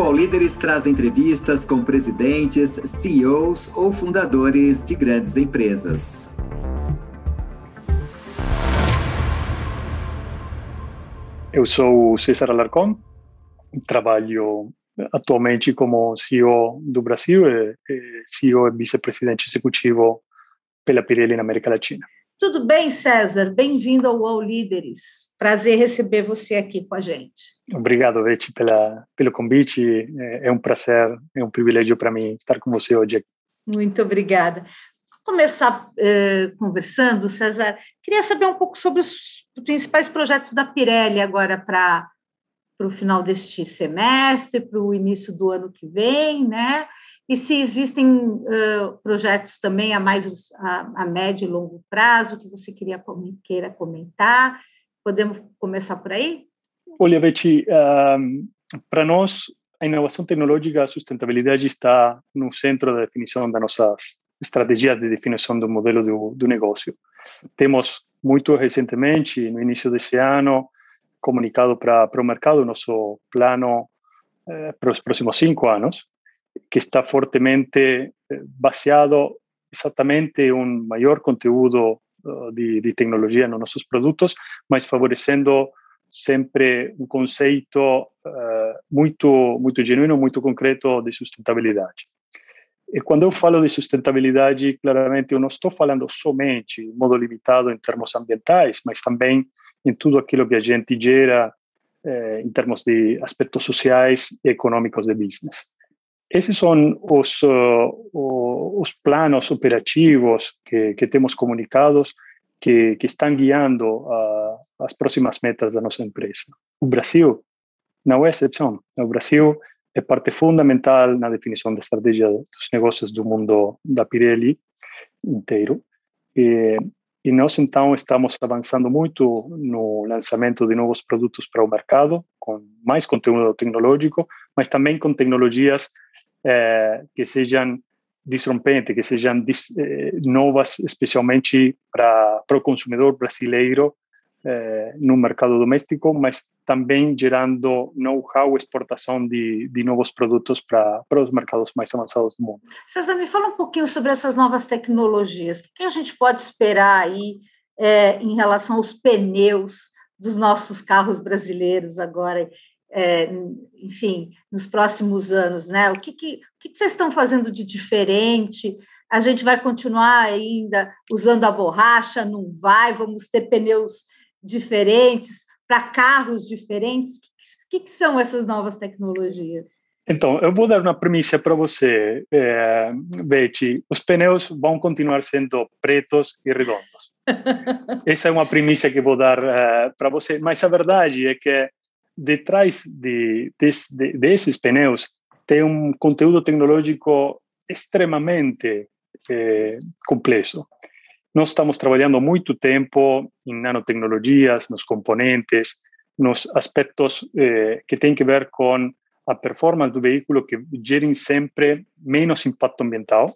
O Líderes traz entrevistas com presidentes, CEOs ou fundadores de grandes empresas. Eu sou César Alarcón, trabalho atualmente como CEO do Brasil e CEO e vice-presidente executivo pela Pirelli na América Latina. Tudo bem, César? Bem-vindo ao All Líderes. Prazer receber você aqui com a gente. Obrigado, Betty, pela, pelo convite. É, é um prazer, é um privilégio para mim estar com você hoje aqui. Muito obrigada. Vou começar eh, conversando, César. Queria saber um pouco sobre os principais projetos da Pirelli agora para o final deste semestre, para o início do ano que vem, né? E se existem uh, projetos também a mais a, a, médio e longo prazo que você queria queira comentar. Podemos começar por aí? Olha, Betty, um, para nós a inovação tecnológica, a sustentabilidade está no centro da definição da nossa estratégia de definição do modelo do, do negócio. Temos muito recentemente, no início desse ano, comunicado para, o mercado nosso plano eh, para os próximos cinco anos, que está fortemente eh, baseado exatamente em um maior conteúdo eh, de, de tecnologia nos nossos produtos, mas favorecendo sempre um conceito uh, muito muito genuíno, muito concreto de sustentabilidade. E quando eu falo de sustentabilidade, claramente eu não estou falando somente em modo limitado em termos ambientais, mas também em tudo aquilo que a gente gera eh, em termos de aspectos sociais e econômicos de business. Esses são os, uh, os planos operativos que, que temos comunicados que, que estão guiando uh, as próximas metas da nossa empresa. O Brasil não é exceção. O Brasil é parte fundamental na definição da estratégia dos negócios do mundo da Pirelli inteiro. E, e nós, então, estamos avançando muito no lançamento de novos produtos para o mercado, com mais conteúdo tecnológico, mas também com tecnologias eh, que sejam disrompentes, que sejam dis, eh, novas, especialmente para, o consumidor brasileiro eh, no mercado doméstico, mas também gerando know-how, exportação de, de novos produtos para, os mercados mais avançados do mundo. César, me fala um pouquinho sobre essas novas tecnologias. O que a gente pode esperar aí em relação aos pneus dos nossos carros brasileiros agora? É, enfim, nos próximos anos, né? O que, que, o que, que vocês estão fazendo de diferente? A gente vai continuar ainda usando a borracha? Não vai? Vamos ter pneus diferentes para carros diferentes? O que, que, são essas novas tecnologias? Então, eu vou dar uma premissa para você, é, Betty. Os pneus vão continuar sendo pretos e redondos. Essa é uma premissa que vou dar uh, para você. Mas a verdade é que detrás de, de, de, desses pneus tem um conteúdo tecnológico extremamente eh, complexo. Nós estamos trabalhando muito tempo em nanotecnologias, nos componentes, nos aspectos eh, que têm que ver com a performance do veículo que gerem sempre menos impacto ambiental.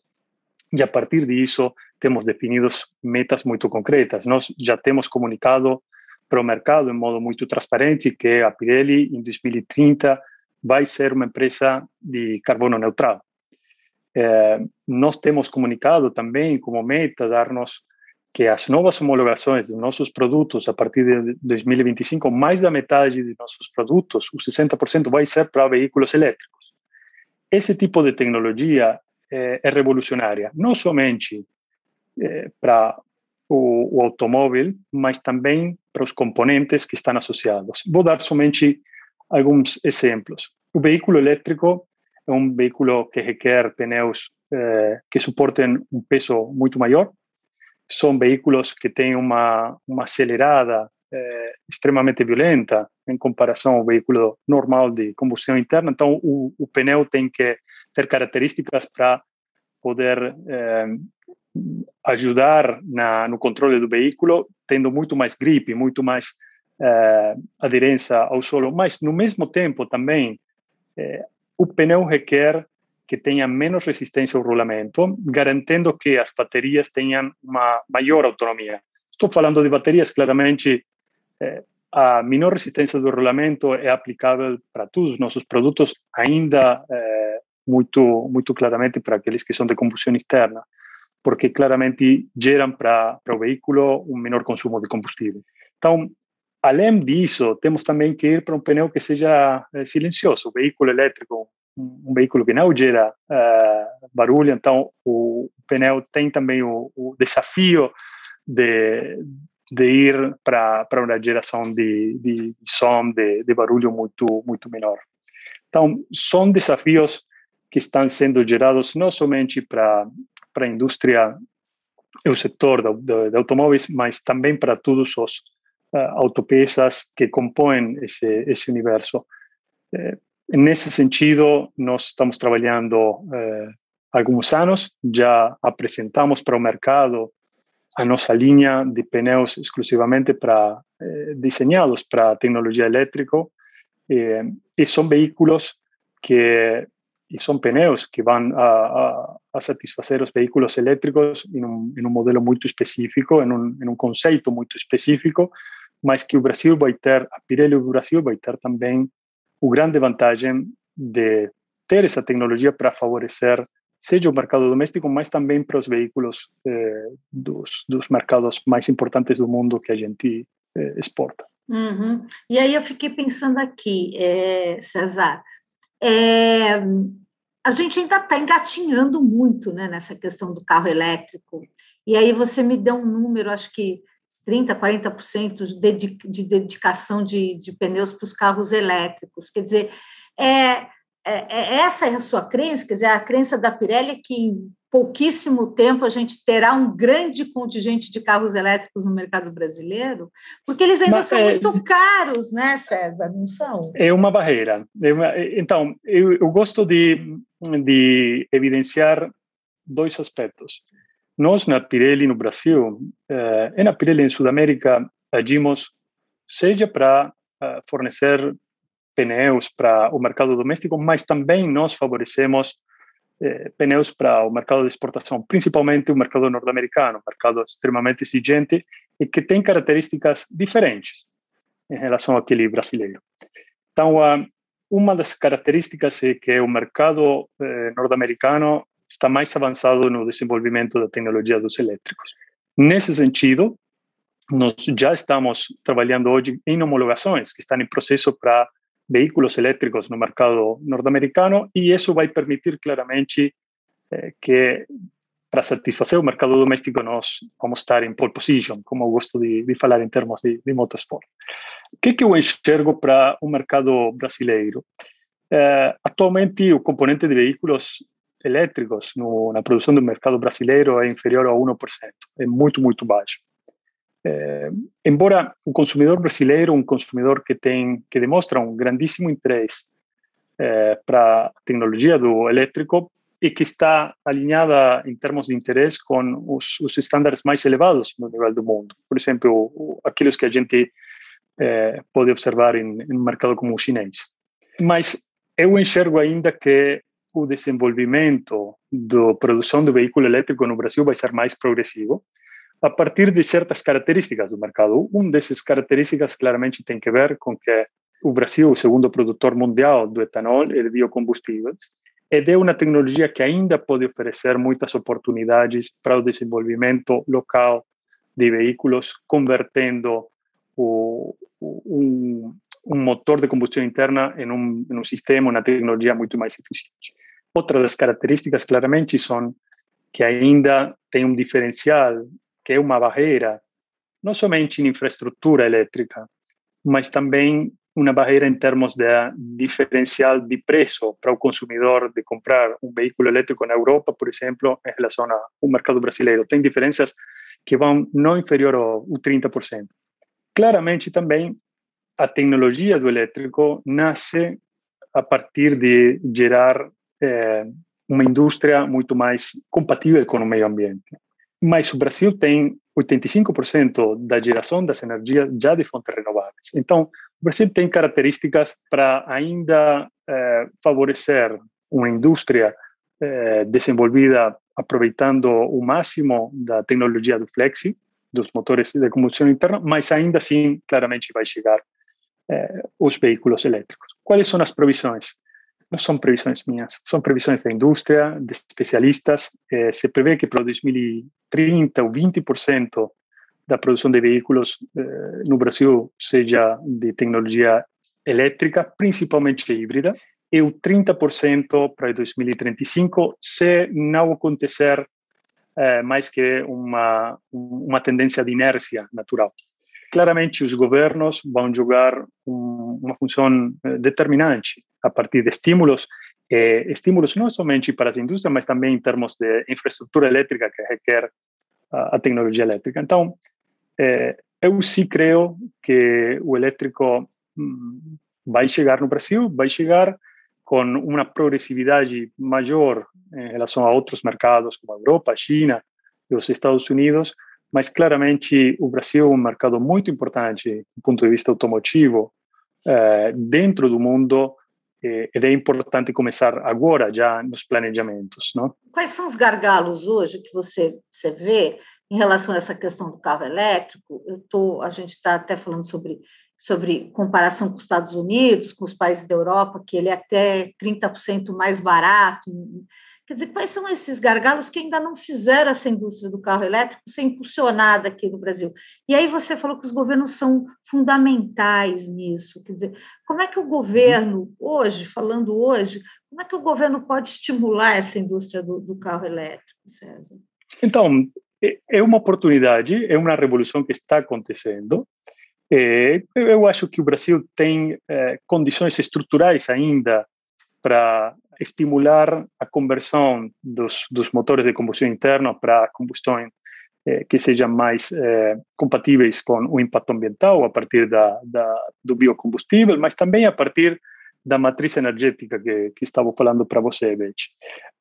E a partir disso, temos definidos metas muito concretas. Nós já temos comunicado para o mercado em modo muito transparente que a Pirelli em 2030 vai ser uma empresa de carbono neutral. É, nós temos comunicado também como meta darmos que as novas homologações dos nossos produtos a partir de 2025, mais da metade de nossos produtos, os 60%, vai ser para veículos elétricos. Esse tipo de tecnologia é, é revolucionária, não somente é, para o, o automóvel, mas também para os componentes que estão associados. Vou dar somente alguns exemplos. O veículo elétrico é um veículo que requer pneus eh, que suportem um peso muito maior. São veículos que têm uma, uma acelerada eh, extremamente violenta em comparação ao veículo normal de combustão interna. Então, o, o pneu tem que ter características para poder eh, ajudar na, no controle do veículo, tendo muito mais gripe, muito mais eh, aderência ao solo, mas no mesmo tempo também eh, o pneu requer que tenha menos resistência ao rolamento, garantendo que as baterias tenham uma maior autonomia. Estou falando de baterias claramente eh, a menor resistência do rolamento é aplicável para todos os nossos produtos, ainda muito, muito claramente para aqueles que são de combustão externa, porque claramente geram para, para o veículo um menor consumo de combustível. Então, além disso, temos também que ir para um pneu que seja é, silencioso. O veículo elétrico, um, veículo que não gera uh, barulho, então o pneu tem também o, o desafio de, de ir para uma geração de, de som, de, de barulho muito, muito menor. Então, são desafios que estão sendo gerados não somente para, para a indústria o setor de, de, de, automóveis, mas também para todos os uh, autopeças que compõem esse, esse universo. Eh, nesse sentido, nós estamos trabalhando eh, alguns anos, já apresentamos para o mercado a nossa linha de pneus exclusivamente para eh, desenhados para tecnologia elétrica eh, e são veículos que e são pneus que vão a, a, a satisfazer os veículos elétricos em um, em um modelo muito específico, em um, em um conceito muito específico, mas que o Brasil vai ter, a Pirelli do Brasil vai ter também o grande vantagem de ter essa tecnologia para favorecer seja o mercado doméstico, mas também para os veículos eh, dos, dos mercados mais importantes do mundo que a gente eh, exporta. Uhum. E aí eu fiquei pensando aqui, é, César, é, a gente ainda está engatinhando muito né, nessa questão do carro elétrico. E aí você me deu um número, acho que 30%, 40% de, de dedicação de, de pneus para os carros elétricos. Quer dizer, é, é, é, essa é a sua crença, quer dizer, a crença da Pirelli é que em pouquíssimo tempo a gente terá um grande contingente de carros elétricos no mercado brasileiro, porque eles ainda Mas, são é, muito caros, né, César? Não são? É uma barreira. É então, eu, eu gosto de, de evidenciar dois aspectos. Nós, na Pirelli, no Brasil, eh, e na Pirelli, em Sudamérica, agimos seja para uh, fornecer pneus para o mercado doméstico, mas também nós favorecemos eh, pneus para o mercado de exportação, principalmente o mercado norte-americano, um mercado extremamente exigente e que tem características diferentes em relação àquele brasileiro. Então, uma das características é que o mercado eh, norte-americano está mais avançado no desenvolvimento da tecnologia dos elétricos. Nesse sentido, nós já estamos trabalhando hoje em homologações que estão em processo para vehículos elétricos no mercado norte-americano e isso vai permitir claramente eh, que para satisfazer o mercado doméstico nós vamos estar em pole position, como eu gosto de, de falar em termos de, de motorsport. O que, que eu enxergo para o mercado brasileiro? Eh, atualmente o componente de veículos elétricos no, na produção do mercado brasileiro é inferior a 1%, é muito, muito baixo. É, embora o consumidor brasileiro, um consumidor que tem que demonstra um grandíssimo interesse é, para a tecnologia do elétrico e que está alinhada em termos de interesse com os, os estándares mais elevados no nível do mundo. Por exemplo, aqueles que a gente é, pode observar em, em um mercado como o chinês. Mas eu enxergo ainda que o desenvolvimento da produção do veículo elétrico no Brasil vai ser mais progressivo a partir de certas características do mercado. Uma dessas características claramente tem que ver com que o Brasil, o segundo produtor mundial do etanol e de biocombustíveis, é de uma tecnologia que ainda pode oferecer muitas oportunidades para o desenvolvimento local de veículos, convertendo o, um, um, motor de combustão interna em um, em um sistema, uma tecnologia muito mais eficiente. Outras das características, claramente, são que ainda tem um diferencial que é uma barreira, não somente em infraestrutura elétrica, mas também uma barreira em termos de diferencial de preço para o consumidor de comprar um veículo elétrico na Europa, por exemplo, em relação ao mercado brasileiro. Tem diferenças que vão não inferior ao 30%. Claramente também a tecnologia do elétrico nasce a partir de gerar eh, uma indústria muito mais compatível com o meio ambiente. Mas o Brasil tem 85% da geração das energias já de fontes renováveis. Então, o Brasil tem características para ainda eh, favorecer uma indústria eh, desenvolvida aproveitando o máximo da tecnologia do Flexi dos motores de combustão interna, mas ainda assim, claramente, vai chegar eh, os veículos elétricos. Quais são as previsões? Não são previsões minhas, são previsões da indústria, de especialistas. Eh, se prevê que para 2030, o 20% da produção de veículos eh, no Brasil seja de tecnologia elétrica, principalmente híbrida, e o 30% para 2035, se não acontecer eh, mais que uma, uma tendência de inércia natural. Claramente, os governos vão jogar um, uma função eh, determinante a partir de estímulos, eh, estímulos não somente para as indústrias, mas também em termos de infraestrutura elétrica que requer a, a tecnologia elétrica. Então, eh, eu sim creio que o elétrico hum, vai chegar no Brasil, vai chegar com uma progressividade maior em relação a outros mercados como a Europa, a China e os Estados Unidos, mas claramente o Brasil é um mercado muito importante do ponto de vista automotivo eh, dentro do mundo eh, e é importante começar agora já nos planejamentos, não? Quais são os gargalos hoje que você, você vê em relação a essa questão do carro elétrico? Eu tô, a gente está até falando sobre sobre comparação com os Estados Unidos, com os países da Europa, que ele é até 30% mais barato. Quer dizer, quais são esses gargalos que ainda não fizeram essa indústria do carro elétrico ser impulsionada aqui no Brasil? E aí você falou que os governos são fundamentais nisso. Quer dizer, como é que o governo, hoje, falando hoje, como é que o governo pode estimular essa indústria do, do carro elétrico, César? Então, é, é uma oportunidade, é uma revolução que está acontecendo. É, eu acho que o Brasil tem é, condições estruturais ainda para estimular a conversão dos, dos, motores de combustão interna para combustão é, que sejam mais é, compatíveis com o impacto ambiental a partir da, da, do biocombustível, mas também a partir da matriz energética que, que estava falando para você, Beth.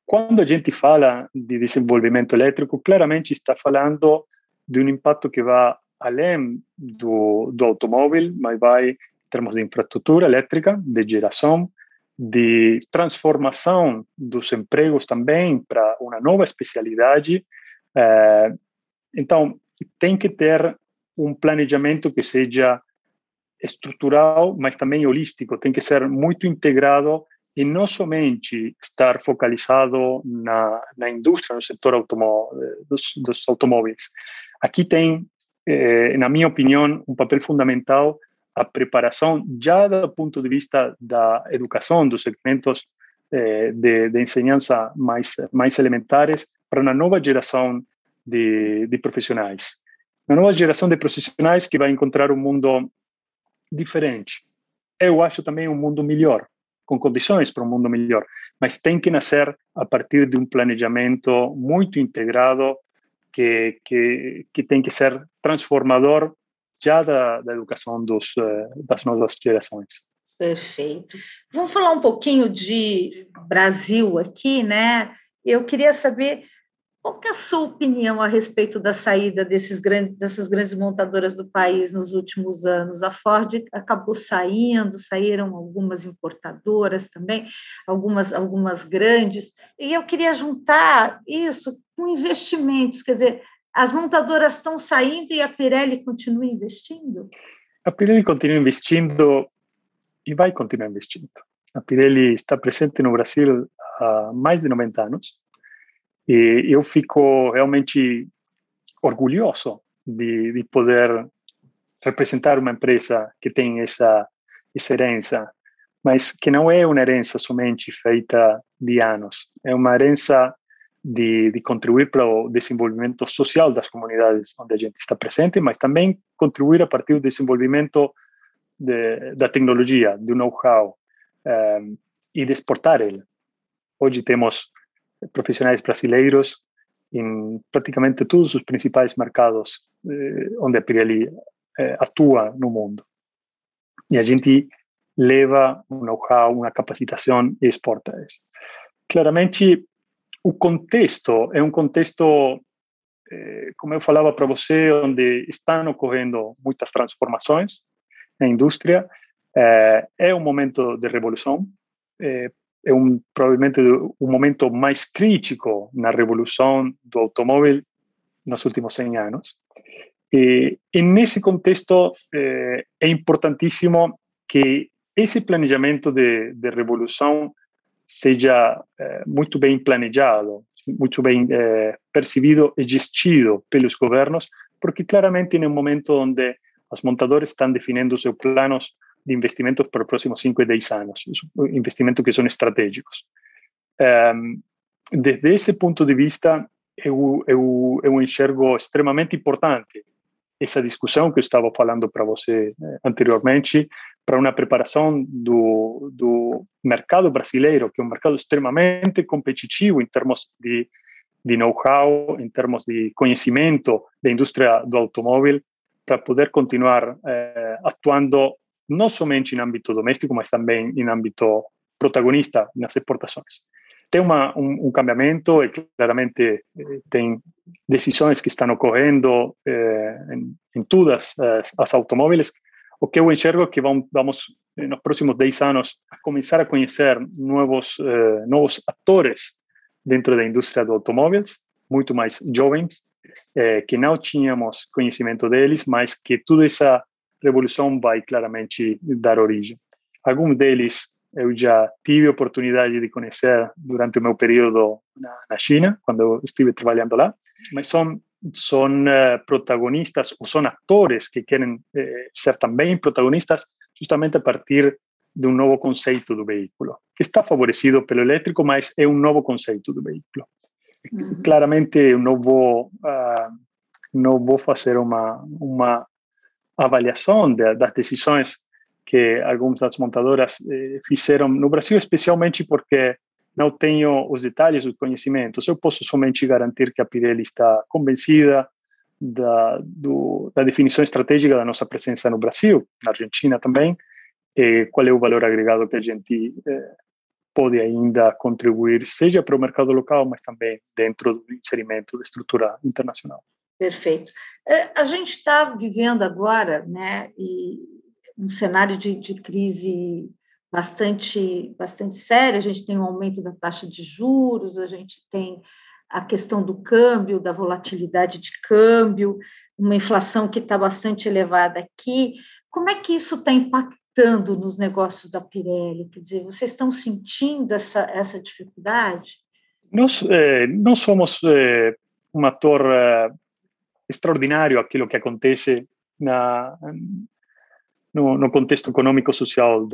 Quando a gente fala de desenvolvimento elétrico, claramente está falando de um impacto que vai além do, do automóvel, mas vai em termos de infraestrutura elétrica, de geração, de transformação dos empregos também para uma nova especialidade. É, então, tem que ter um planejamento que seja estrutural, mas também holístico, tem que ser muito integrado e não somente estar focalizado na, na indústria, no setor automó dos, dos automóveis. Aqui tem eh, na minha opinião, um papel fundamental a preparação já do ponto de vista da educação, dos segmentos eh, de, de ensinança mais, mais elementares para uma nova geração de, de profissionais. Uma nova geração de profissionais que vai encontrar um mundo diferente. Eu acho também um mundo melhor, com condições para um mundo melhor, mas tem que nascer a partir de um planejamento muito integrado que, que, que tem que ser transformador já da, da educação dos, eh, das novas gerações. Perfeito. Vamos falar um pouquinho de Brasil aqui, né? Eu queria saber qual é a sua opinião a respeito da saída desses grandes, dessas grandes montadoras do país nos últimos anos? A Ford acabou saindo, saíram algumas importadoras também, algumas, algumas grandes, e eu queria juntar isso com investimentos, quer dizer, as montadoras estão saindo e a Pirelli continua investindo? A Pirelli continua investindo e vai continuar investindo. A Pirelli está presente no Brasil há mais de 90 anos e eu fico realmente orgulhoso de, de poder representar uma empresa que tem essa, essa herança, mas que não é uma herança somente feita de anos, é uma herança de, de, contribuir para o desenvolvimento social das comunidades onde a gente está presente, mas também contribuir a partir do desenvolvimento de, da tecnologia, do know-how um, eh, e de exportar ele. Hoje temos profissionais brasileiros em praticamente todos os principais mercados eh, onde a Pirelli eh, atua no mundo. E a gente leva um know-how, uma capacitação e exporta isso. Claramente, o contexto é um contexto, eh, como eu falava para você, onde estão ocorrendo muitas transformações na indústria. Eh, é um momento de revolução, eh, é um, provavelmente o momento mais crítico na revolução do automóvel nos últimos 100 anos. E, e nesse contexto é importantíssimo que esse planejamento de, de revolução seja eh, muito bem planejado, muito bem eh, percebido e gestido pelos governos, porque claramente em um momento onde as montadoras estão definindo seus planos de investimentos para os próximos 5 e 10 anos, investimentos que são estratégicos. Um, desde esse ponto de vista, eu, eu, eu enxergo extremamente importante essa discussão que eu estava falando para você eh, anteriormente, para uma preparação do, do mercado brasileiro, que é um mercado extremamente competitivo em termos de, de know-how, em termos de conhecimento da indústria do automóvel, para poder continuar eh, atuando não somente em âmbito doméstico, mas também em âmbito protagonista nas exportações. Tem uma, um, um cambiamento e claramente eh, tem decisões que estão ocorrendo eh, em, em todas as, automóveis o que eu enxergo é que vamos, vamos nos próximos 10 anos a começar a conhecer novos eh, novos atores dentro da indústria do automóveis, muito mais jovens, eh, que não tínhamos conhecimento deles, mas que toda essa revolução vai claramente dar origem. Alguns deles eu já tive a oportunidade de conhecer durante o meu período na, na China, quando estive trabalhando lá, mas são son eh, protagonistas o son actores que quieren eh, ser también protagonistas justamente a partir de un nuevo concepto del vehículo, que está favorecido pelo eléctrico, mas é un nuevo concepto del vehículo. Claramente no voy a no vou fazer uma, uma avaliação de, das decisões que algumas das montadoras eh, fizeram no Brasil, especialmente porque não tenho os detalhes, os conhecimentos. Eu posso somente garantir que a Pirelli está convencida da, do, da definição estratégica da nossa presença no Brasil, na Argentina também, e qual é o valor agregado que a gente eh, pode ainda contribuir, seja para o mercado local, mas também dentro do inserimento da estrutura internacional. Perfeito. É, a gente está vivendo agora, né, um cenário de, de crise bastante, bastante séria. A gente tem um aumento da taxa de juros, a gente tem a questão do câmbio, da volatilidade de câmbio, uma inflação que está bastante elevada aqui. Como é que isso está impactando nos negócios da Pirelli? Quer dizer, vocês estão sentindo essa, essa dificuldade? Nós eh, não somos eh, um ator eh, extraordinário aquilo que acontece na, no, no contexto econômico-social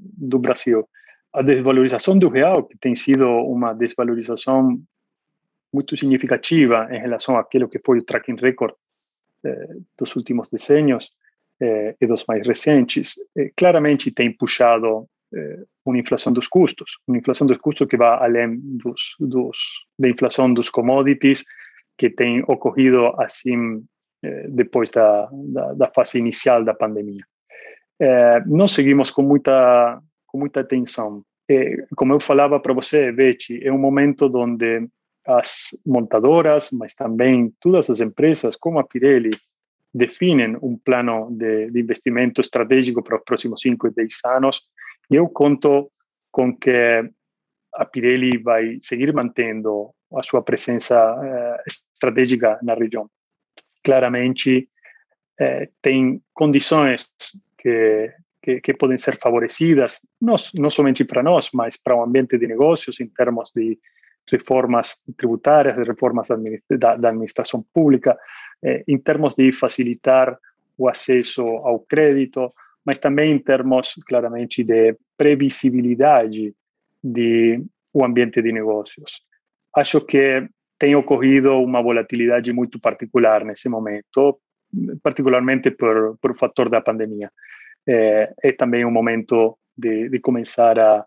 do Brasil. A desvalorização do real, que tem sido uma desvalorização muito significativa em relação àquilo que foi o tracking record eh, dos últimos decênios eh, e dos mais recentes, eh, claramente tem puxado eh, uma inflação dos custos, uma inflação dos custos que vai além dos, dos, da inflação dos commodities, que tem ocorrido assim eh, depois da, da, da fase inicial da pandemia é, nós seguimos com muita, com muita atenção. É, como eu falava para você, Betty, é um momento onde as montadoras, mas também todas as empresas, como a Pirelli, definem um plano de, de investimento estratégico para os próximos 5 e 10 anos. E eu conto com que a Pirelli vai seguir mantendo a sua presença eh, estratégica na região. Claramente, eh, tem condições que, que, que podem ser favorecidas, não, não somente para nós, mas para o ambiente de negócios, em termos de reformas tributárias, de reformas da, da administração pública, eh, em termos de facilitar o acesso ao crédito, mas também em termos, claramente, de previsibilidade de o ambiente de negócios. Acho que tem ocorrido uma volatilidade muito particular nesse momento, particularmente por, por fator da pandemia. É, é também um momento de, de começar a,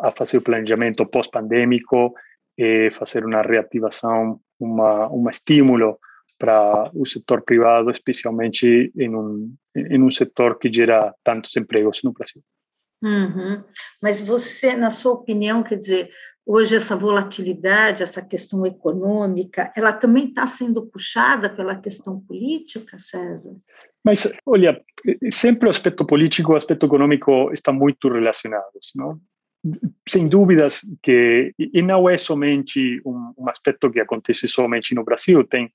a fazer o planejamento pós-pandêmico e fazer uma reativação, uma, um estímulo para o setor privado, especialmente em um, em um setor que gera tantos empregos no Brasil. Uhum. Mas você, na sua opinião, quer dizer, hoje essa volatilidade, essa questão econômica, ela também está sendo puxada pela questão política, César? Mas, olha, sempre o aspecto político e o aspecto econômico estão muito relacionados, não? Sem dúvidas que, e não é somente um, um aspecto que acontece somente no Brasil, tem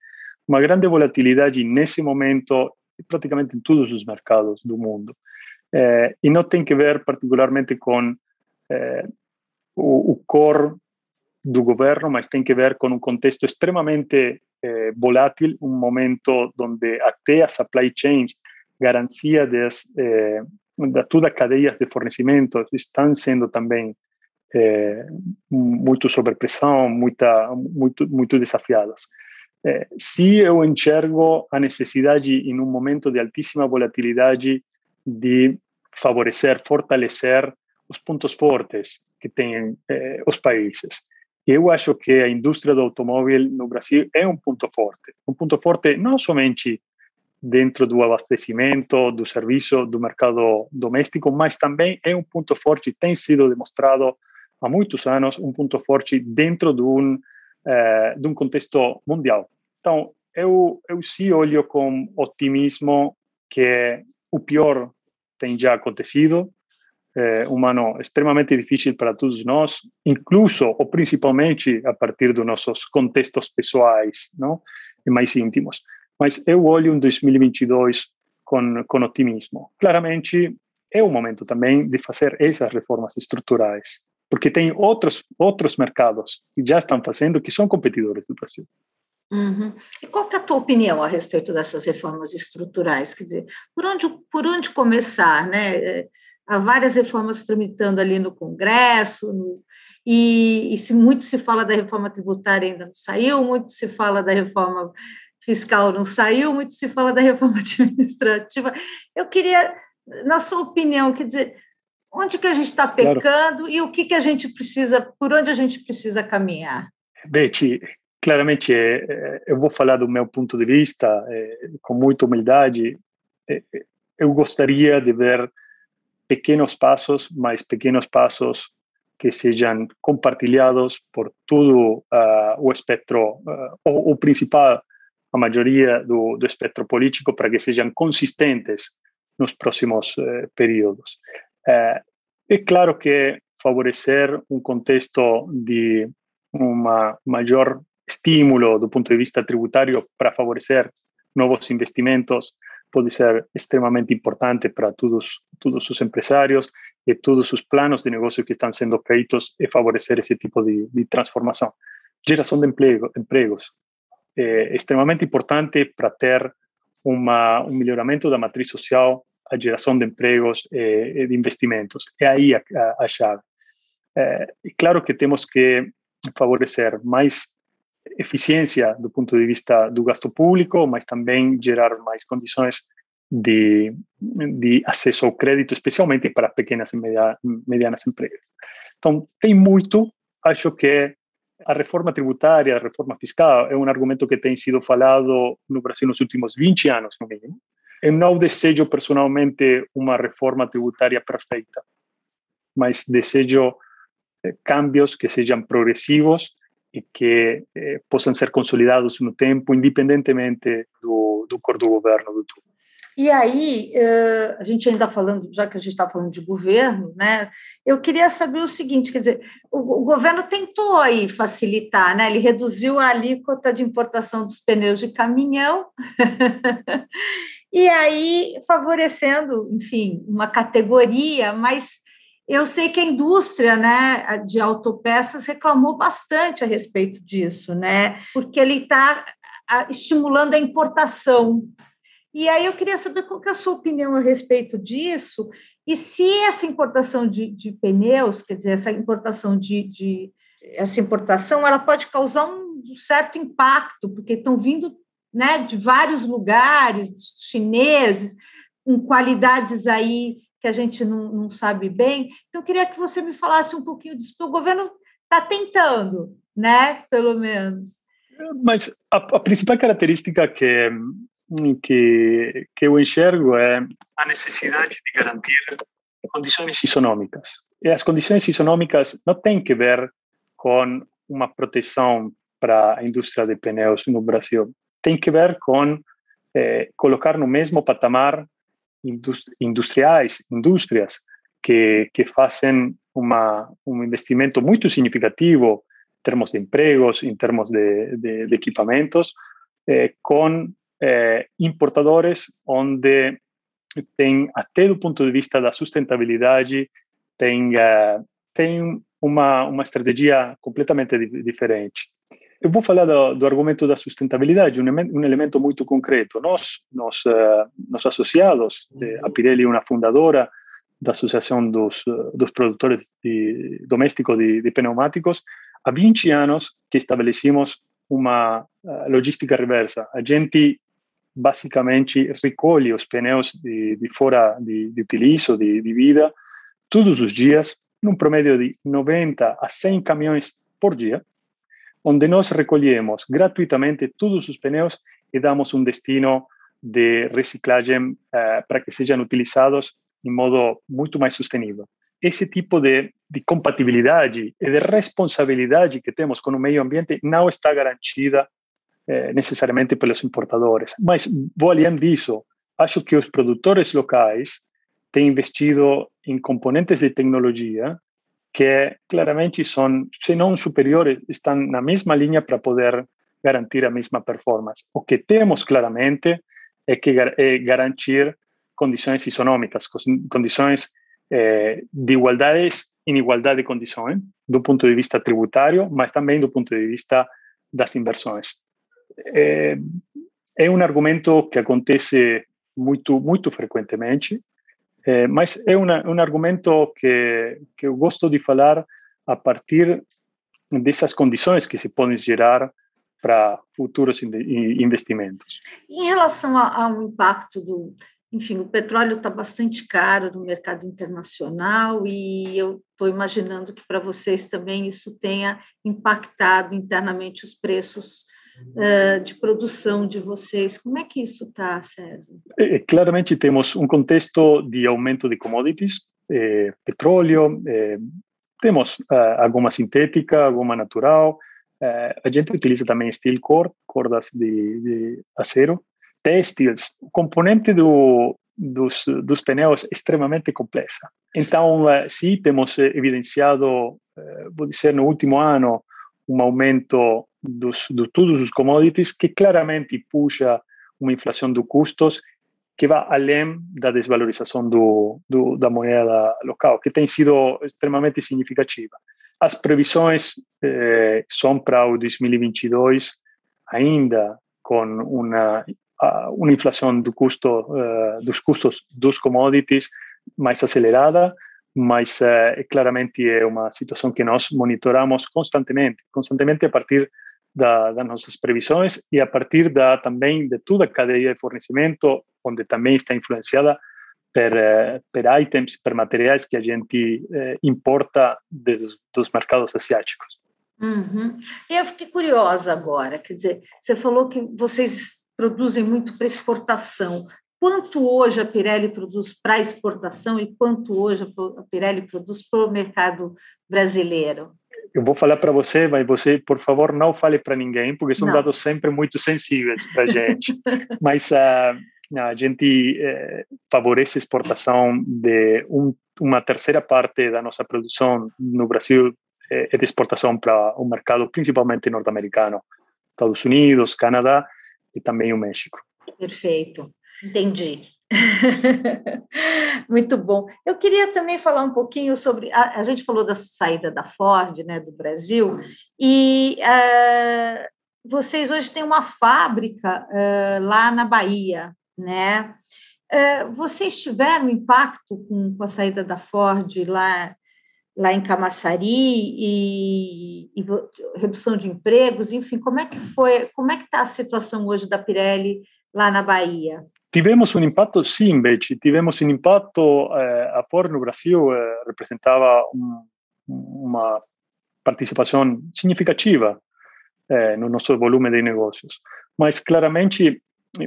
uma grande volatilidade nesse momento, praticamente em todos os mercados do mundo. É, e não tem que ver particularmente com é, o, o core do governo, mas tem que ver com um contexto extremamente eh, volátil, um momento onde até a supply chain, garantia das, eh, de toda a cadeia de fornecimento estão sendo também eh, muito sob pressão, muita, muito, muito desafiados. Eh, se eu enxergo a necessidade, em um momento de altíssima volatilidade, de favorecer, fortalecer os pontos fortes que têm eh, os países. Eu acho que a indústria do automóvel no Brasil é um ponto forte. Um ponto forte não somente dentro do abastecimento, do serviço, do mercado doméstico, mas também é um ponto forte, tem sido demonstrado há muitos anos, um ponto forte dentro de um, eh, de um contexto mundial. Então, eu, eu sim olho com otimismo que o pior tem já acontecido, é, um ano extremamente difícil para todos nós, incluso ou principalmente a partir dos nossos contextos pessoais, não? E mais íntimos. Mas eu olho um 2022 com, com otimismo. Claramente, é o momento também de fazer essas reformas estruturais, porque tem outros outros mercados que já estão fazendo que são competidores do Brasil. Uhum. E qual é a tua opinião a respeito dessas reformas estruturais? Quer dizer, por onde, por onde começar, né? É, há várias reformas tramitando ali no Congresso, no, e, e se muito se fala da reforma tributária ainda não saiu, muito se fala da reforma fiscal não saiu, muito se fala da reforma administrativa. Eu queria, na sua opinião, quer dizer, onde que a gente está pecando claro. e o que que a gente precisa, por onde a gente precisa caminhar? Betty, claramente eu vou falar do meu ponto de vista com muita humildade. Eu gostaria de ver pequenos passos, mas pequenos passos que sejam compartilhados por todo uh, o espectro, uh, o, o, principal, a maioria do, espectro político, para que sejam consistentes nos próximos uh, períodos. é claro que favorecer um contexto de uma maior estímulo do ponto de vista tributário para favorecer novos investimentos pode ser extremamente importante para todos, todos os empresários e todos os planos de negócio que estão sendo feitos e favorecer esse tipo de, de transformação. Geração de emprego, empregos é extremamente importante para ter uma, um melhoramento da matriz social, a geração de empregos e, de investimentos. É aí a, a, a chave. É, claro que temos que favorecer mais eficiência do ponto de vista do gasto público, mas também gerar mais condições de, de acesso ao crédito, especialmente para pequenas e medianas empresas. Então, tem muito, acho que a reforma tributária, a reforma fiscal, é um argumento que tem sido falado no Brasil nos últimos 20 anos, no mínimo. Eu não desejo personalmente uma reforma tributária perfeita, mas desejo eh, cambios que sejam progressivos e que eh, possam ser consolidados no tempo, independentemente do, do cor do governo do turno. E aí, uh, a gente ainda falando, já que a gente está falando de governo, né? Eu queria saber o seguinte, quer dizer, o, o, governo tentou aí facilitar, né? Ele reduziu a alíquota de importação dos pneus de caminhão, e aí favorecendo, enfim, uma categoria, mas eu sei que a indústria né, de autopeças reclamou bastante a respeito disso, né, porque ele está estimulando a importação. E aí eu queria saber qual que é a sua opinião a respeito disso, e se essa importação de, de pneus, quer dizer, essa importação de, de, essa importação, ela pode causar um certo impacto, porque estão vindo né, de vários lugares, chineses, com qualidades aí que a gente não, não sabe bem. Então, eu queria que você me falasse um pouquinho disso, o governo está tentando, né, pelo menos. Mas a, a, principal característica que, que, que eu enxergo é a necessidade de garantir condições isonômicas. E as condições isonômicas não têm que ver com uma proteção para a indústria de pneus no Brasil. Tem que ver com eh, colocar no mesmo patamar industriais, indústrias que, que fazem uma, um investimento muito significativo em termos de empregos, em termos de, de, de equipamentos, eh, com eh, importadores onde tem, até do ponto de vista da sustentabilidade, tem, uh, tem uma, uma estratégia completamente di diferente. Eu vou falar do, do, argumento da sustentabilidade, um, um elemento muito concreto. Nós, nós, uh, nós associados, a Pirelli é uma fundadora da Associação dos, dos Produtores de, Domésticos de, de Pneumáticos, há 20 anos que estabelecimos uma logística reversa. A gente basicamente recolhe os pneus de, de fora de, de utilizo, de, de vida, todos os dias, num promédio de 90 a 100 caminhões por dia, onde nós recolhemos gratuitamente todos os pneus e damos um destino de reciclagem uh, para que sejam utilizados em modo muito mais sustentável. Esse tipo de, de compatibilidade e de responsabilidade que temos com o meio ambiente não está garantida eh, necessariamente pelos importadores. Mas vou além disso, acho que os produtores locais têm investido em componentes de tecnologia que claramente são, se não superiores, estão na mesma linha para poder garantir a mesma performance. O que temos claramente é que é garantir condições isonômicas, condições eh, de igualdades em igualdade de condições, do ponto de vista tributário, mas também do ponto de vista das inversões. É, é um argumento que acontece muito, muito frequentemente, é, mas é um argumento que, que eu gosto de falar a partir dessas condições que se podem gerar para futuros investimentos. Em relação ao impacto do, enfim, o petróleo está bastante caro no mercado internacional e eu estou imaginando que para vocês também isso tenha impactado internamente os preços uh, de produção de vocês. Como é que isso está, César? É, claramente temos um contexto de aumento de commodities, eh, petróleo, eh, temos uh, alguma sintética, alguma natural, uh, a gente utiliza também steel cord, cordas de, de acero, têxteis, o componente do, dos, dos pneus é extremamente complexa. Então, sim, temos evidenciado, vou dizer, no último ano, um aumento dos, de todos os commodities que claramente puxa uma inflação de custos que vai além da desvalorização do, do, da moeda local, que tem sido extremamente significativa. As previsões eh, são para o 2022 ainda com uma, uma inflação do custo, uh, dos custos dos commodities mais acelerada, mas uh, claramente é uma situação que nós monitoramos constantemente, constantemente a partir da, das nossas previsões e a partir da também de toda a cadeia de fornecimento, onde também está influenciada per, uh, per items, per materiais que a gente importa dos, dos mercados asiáticos. Uhum. Eu fiquei curiosa agora, quer dizer, você falou que vocês produzem muito para exportação quanto hoje a Pirelli produz para exportação e quanto hoje a Pirelli produz para o mercado brasileiro? Eu vou falar para você, mas você, por favor, não fale para ninguém, porque são não. dados sempre muito sensíveis para a gente. mas uh, a gente eh, favorece a exportação de um, uma terceira parte da nossa produção no Brasil é de exportação para o mercado principalmente norte-americano, Estados Unidos, Canadá e também o México. Perfeito. Entendi. Muito bom. Eu queria também falar um pouquinho sobre. A, a, gente falou da saída da Ford, né, do Brasil, e uh, vocês hoje têm uma fábrica uh, lá na Bahia, né? Uh, vocês tiveram impacto com, com, a saída da Ford lá, lá em Camaçari e, e redução de empregos, enfim, como é que foi, como é que está a situação hoje da Pirelli lá na Bahia? Tivemos um impacto, sim, Beci, tivemos um impacto, eh, a Ford no Brasil eh, representava um, uma participação significativa eh, no nosso volume de negócios. Mas claramente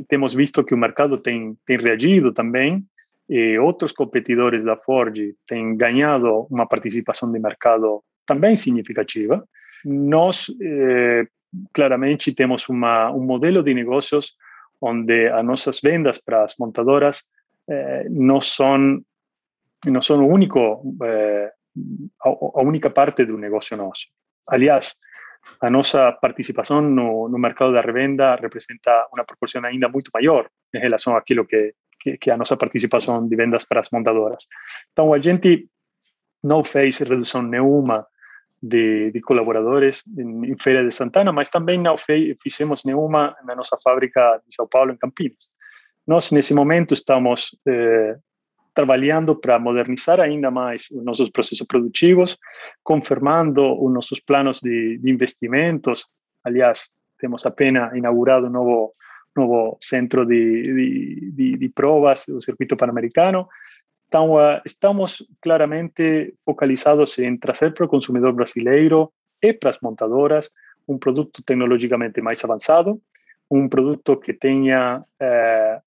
temos visto que o mercado tem, reagido também e outros competidores da Ford têm ganhado uma participação de mercado também significativa. Nós, claramente, temos um modelo de negócios onde as nossas vendas para as montadoras eh, não são não único eh, a, a, única parte do negócio nosso. Aliás, a nossa participação no, no mercado da revenda representa uma proporção ainda muito maior em relação àquilo que, que, que a nossa participação de vendas para as montadoras. Então, a gente não fez redução nenhuma de, de colaboradores em, em, Feira de Santana, mas também não fez, fizemos nenhuma na nossa fábrica de São Paulo, em Campinas. Nós, nesse momento, estamos eh, trabalhando para modernizar ainda mais os nossos processos produtivos, confirmando os nossos planos de, de investimentos. Aliás, temos apenas inaugurado um novo, novo centro de, de, de, provas do circuito pan-americano. Uh, estamos claramente focalizados em trazer para o consumidor brasileiro e para as montadoras um produto tecnologicamente mais avançado, um produto que tenha eh,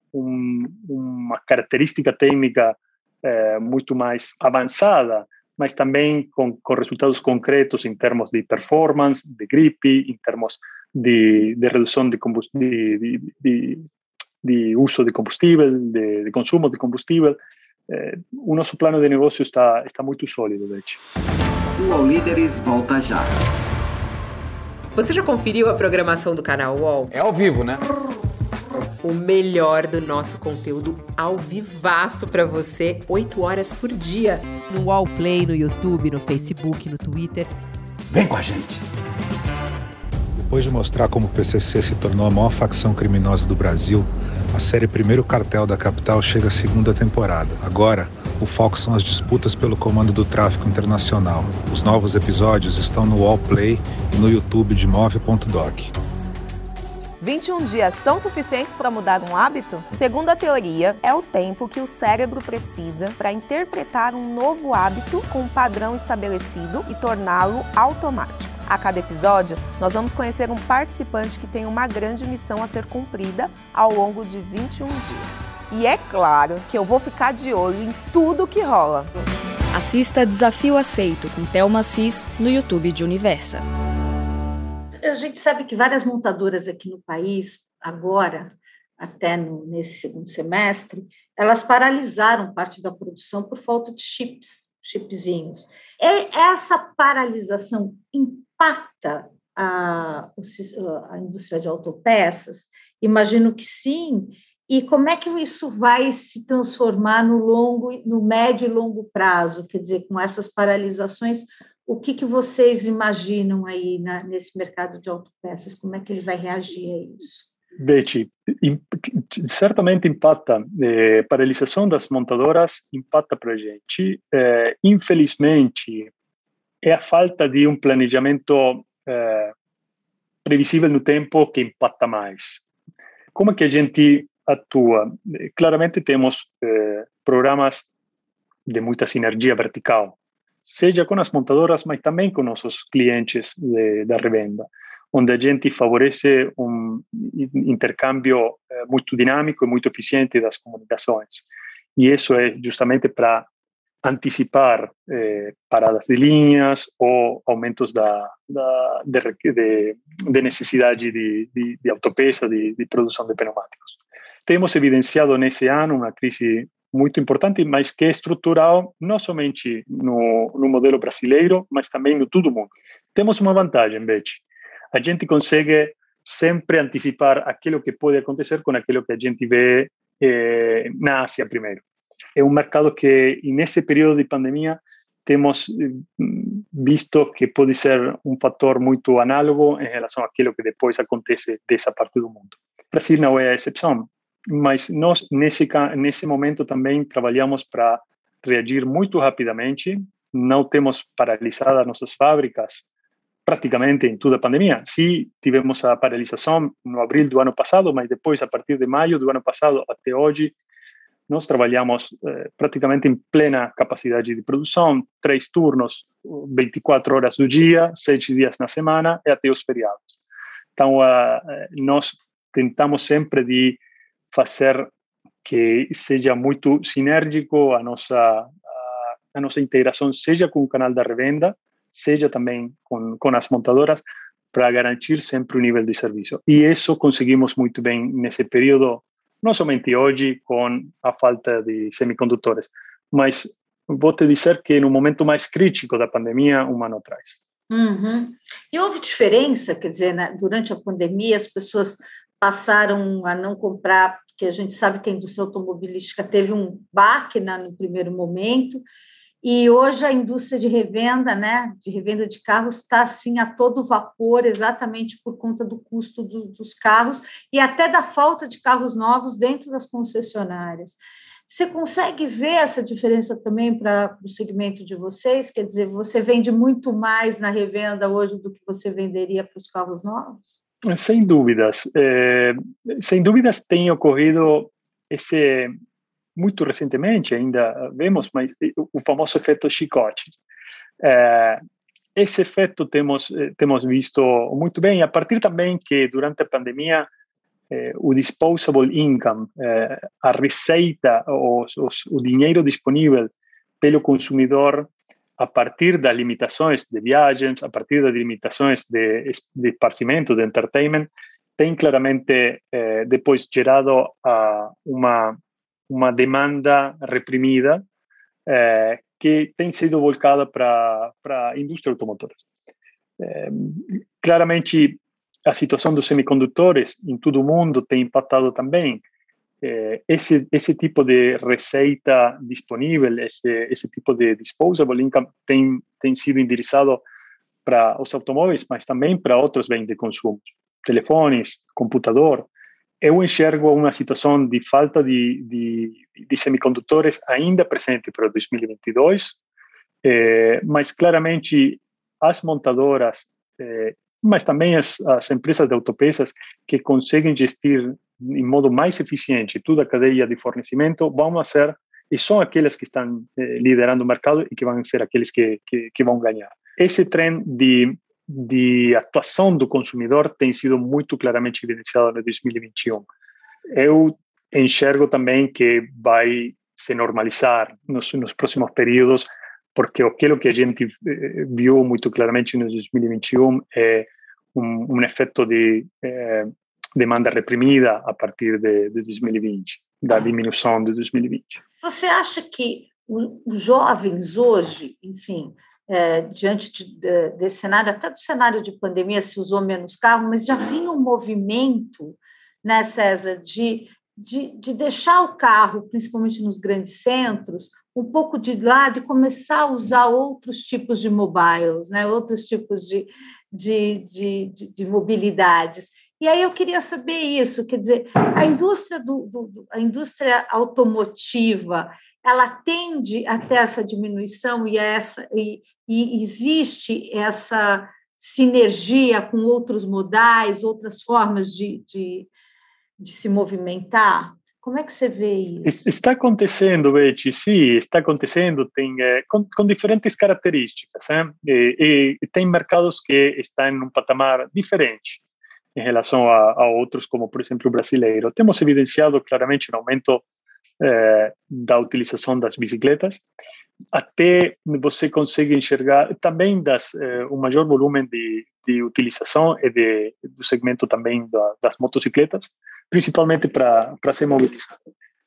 característica técnica eh, muito mais avançada, mas também com, com, resultados concretos em termos de performance, de gripe, em termos de, de redução de, de, de, uso de combustível, de, consumo de combustível. Eh, o nosso plano de negócio está, está muito sólido, de hecho. O All Líderes volta já. Você já conferiu a programação do canal UOL? É ao vivo, né? O melhor do nosso conteúdo ao vivaço para você, 8 horas por dia. No UOL Play, no YouTube, no Facebook, no Twitter. Vem com a gente! Depois de mostrar como o PCC se tornou a maior facção criminosa do Brasil, a série Primeiro Cartel da Capital chega à segunda temporada. Agora, o foco são as disputas pelo comando do tráfico internacional. Os novos episódios estão no Wallplay e no YouTube de Move.doc. 21 dias são suficientes para mudar um hábito? Segundo a teoria, é o tempo que o cérebro precisa para interpretar um novo hábito com um padrão estabelecido e torná-lo automático. A cada episódio, nós vamos conhecer um participante que tem uma grande missão a ser cumprida ao longo de 21 dias. E é claro que eu vou ficar de olho em tudo que rola. Assista Desafio Aceito com Thelma Cis no YouTube de Universa. A gente sabe que várias montadoras aqui no país, agora, até no, nesse segundo semestre, elas paralisaram parte da produção por falta de chips, chipzinhos. E essa paralisação impacta a, a indústria de autopeças? Imagino que sim, e como é que isso vai se transformar no longo, no médio e longo prazo? Quer dizer, com essas paralisações, o que, que vocês imaginam aí na, nesse mercado de autopeças? Como é que ele vai reagir a isso? Betty, certamente impacta. Eh, paralisação das montadoras impacta para a gente. Eh, infelizmente, é a falta de um planejamento eh, previsível no tempo que impacta mais. Como é que a gente atua? Claramente temos eh, programas de muita sinergia vertical, seja com as montadoras, mas também com nossos clientes de, da revenda, onde a gente favorece um intercâmbio eh, muito dinâmico e muito eficiente das comunicações. E isso é justamente para anticipar eh, paradas de linhas ou aumentos da, da de, de, de, necessidade de, de, de autopeça, de, de produção de pneumáticos. Temos evidenciado nesse ano uma crise muito importante, mas que é estrutural não somente no, no modelo brasileiro, mas também no todo mundo. Temos uma vantagem, Betty. A gente consegue sempre antecipar aquilo que pode acontecer com aquilo que a gente vê eh, na Ásia primeiro. É um mercado que, nesse período de pandemia, temos eh, visto que pode ser um fator muito análogo em relação àquilo que depois acontece dessa parte do mundo. O Brasil não é a exceção mas nós, nesse, nesse momento, também trabalhamos para reagir muito rapidamente. Não temos paralisadas nossas fábricas praticamente em toda a pandemia. Sim, tivemos a paralisação no abril do ano passado, mas depois, a partir de maio do ano passado até hoje, nós trabalhamos eh, praticamente em plena capacidade de produção, três turnos, 24 horas do dia, sete dias na semana e até os feriados. Então, uh, nós tentamos sempre de fazer que seja muito sinérgico a nossa a, a nossa integração, seja com o canal da revenda, seja também com, com as montadoras, para garantir sempre o nível de serviço. E isso conseguimos muito bem nesse período, não somente hoje com a falta de semicondutores, mas vou te dizer que no momento mais crítico da pandemia, um ano atrás. Uhum. E houve diferença, quer dizer, né, durante a pandemia as pessoas passaram a não comprar, porque a gente sabe que a indústria automobilística teve um baque né, no primeiro momento, e hoje a indústria de revenda, né, de revenda de carros, está assim a todo vapor, exatamente por conta do custo do, dos carros e até da falta de carros novos dentro das concessionárias. Você consegue ver essa diferença também para o segmento de vocês? Quer dizer, você vende muito mais na revenda hoje do que você venderia para os carros novos? Sem dúvidas. É, sem dúvidas tem ocorrido esse muito recentemente ainda vemos, mas o famoso efeito chicote. É, esse efeito temos temos visto muito bem a partir também que durante a pandemia eh, o disposable income, eh, a receita, os, os, o dinheiro disponível pelo consumidor a partir das limitações de viagens, a partir das limitações de, de esparcimento, de entertainment, tem claramente eh, depois gerado uh, uma uma demanda reprimida eh, que tem sido volcada para a indústria automotora. Eh, claramente, a situação dos semicondutores em todo o mundo tem impactado também. Eh, esse, esse tipo de receita disponível, esse, esse tipo de disposable income tem, tem sido endereçado para os automóveis, mas também para outros bens de consumo, telefones, computador, eu enxergo uma situação de falta de, de, de semicondutores ainda presente para 2022, eh, mas claramente as montadoras, eh, mas também as, as, empresas de autopeças que conseguem gestir em modo mais eficiente toda a cadeia de fornecimento vão ser e são aquelas que estão eh, liderando o mercado e que vão ser aqueles que, que, que vão ganhar. Esse trem de de atuação do consumidor tem sido muito claramente evidenciado no 2021. Eu enxergo também que vai se normalizar nos, nos próximos períodos, porque aquilo que a gente eh, viu muito claramente no 2021 é um, um efeito de eh, demanda reprimida a partir de, de 2020, da diminuição de 2020. Você acha que os jovens hoje, enfim, é, diante de, de, desse cenário, até do cenário de pandemia se usou menos carro, mas já vinha um movimento, né, César, de, de, de deixar o carro, principalmente nos grandes centros, um pouco de lado e começar a usar outros tipos de mobiles, né, outros tipos de, de, de, de, de mobilidades. E aí eu queria saber isso, quer dizer, a indústria, do, do, a indústria automotiva, ela tende até essa diminuição e, essa, e, e existe essa sinergia com outros modais, outras formas de, de, de se movimentar? Como é que você vê isso? Está acontecendo, Betty, sim, está acontecendo, tem, com, com, diferentes características. E, e, tem mercados que estão em um patamar diferente em relação a, a, outros, como por exemplo o brasileiro. Temos evidenciado claramente um aumento é, da utilização das bicicletas, até você consegue enxergar também das, eh, um maior volume de, de utilização e de, do segmento também da, das motocicletas, principalmente para se mobilizar.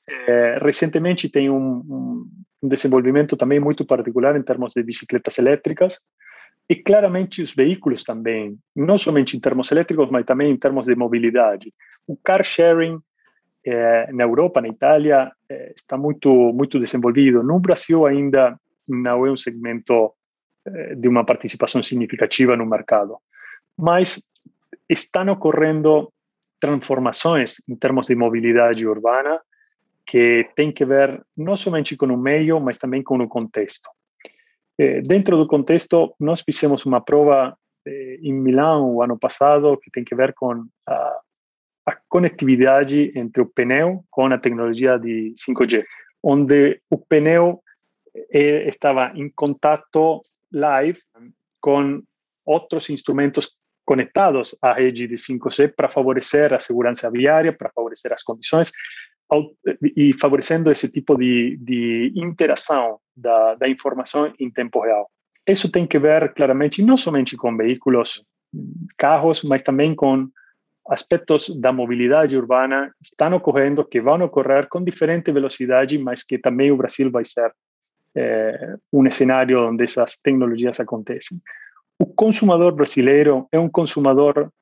Eh, recentemente tem um, um, desenvolvimento também muito particular em termos de bicicletas elétricas e claramente os veículos também, não somente em termos elétricos, mas também em termos de mobilidade. O car sharing eh, na Europa, na Itália, eh, está muito muito desenvolvido. No Brasil ainda não é um segmento eh, de uma participação significativa no mercado, mas estão ocorrendo transformações em termos de mobilidade urbana que tem que ver não somente com o meio, mas também com o contexto. Dentro do contexto, nós fizemos uma prova em Milão o ano passado que tem que ver com a a conectividade entre o pneu com a tecnologia de 5G, onde o pneu eh, estava em contato live com outros instrumentos conectados à rede de 5G para favorecer a segurança viária, para favorecer as condições e favorecendo esse tipo de, de interação da, da informação em tempo real. Isso tem que ver claramente não somente com veículos, carros, mas também com aspectos da mobilidade urbana estão ocorrendo, que vão ocorrer com diferente velocidade, mas que também o Brasil vai ser é, um cenário onde essas tecnologias acontecem. o consumidor brasileiro é um consumidor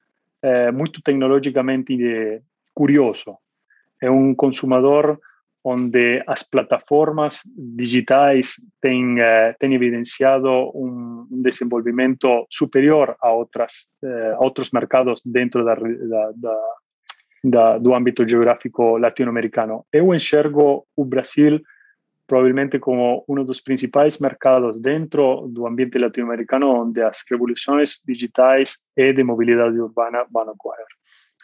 é, muito tecnologicamente curioso. É um consumidor onde as plataformas digitais têm, eh, têm evidenciado um, um, desenvolvimento superior a, outras, eh, a outros mercados dentro da, da, da, da, do âmbito geográfico latino-americano. Eu enxergo o Brasil provavelmente como um dos principais mercados dentro do ambiente latino-americano onde as revoluções digitais e de mobilidade urbana vão ocorrer.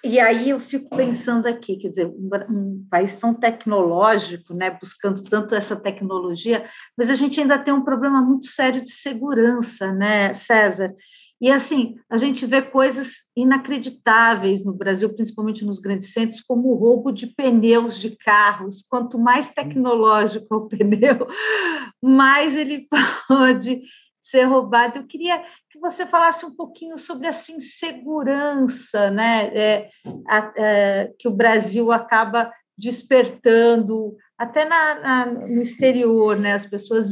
E aí eu fico pensando aqui, quer dizer, um, um, país tão tecnológico, né, buscando tanto essa tecnologia, mas a gente ainda tem um problema muito sério de segurança, né, César? E assim, a gente vê coisas inacreditáveis no Brasil, principalmente nos grandes centros, como o roubo de pneus de carros. Quanto mais tecnológico o pneu, mais ele pode ser roubado. Eu queria que você falasse um pouquinho sobre essa insegurança né, é, a, é, que o Brasil acaba despertando, até na, na, no exterior, né? As pessoas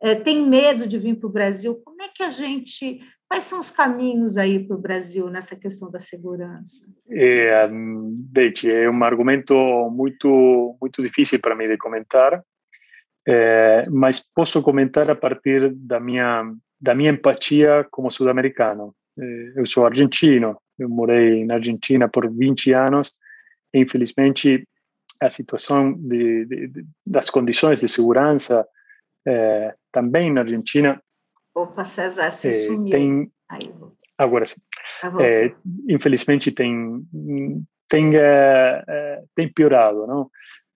é, têm medo de vir para o Brasil. Como é que a gente. Quais são os caminhos aí para o Brasil nessa questão da segurança? É, é um argumento muito, muito difícil para mim de comentar, é, mas posso comentar a partir da minha, da minha empatia como sul-americano. Eu sou argentino, eu morei na Argentina por 20 anos e, infelizmente, a situação de, de, das condições de segurança é, também na Argentina. Opa, César, se é, sumiu. Tem, Aí, agora sim. É, infelizmente tem tem tem piorado, não?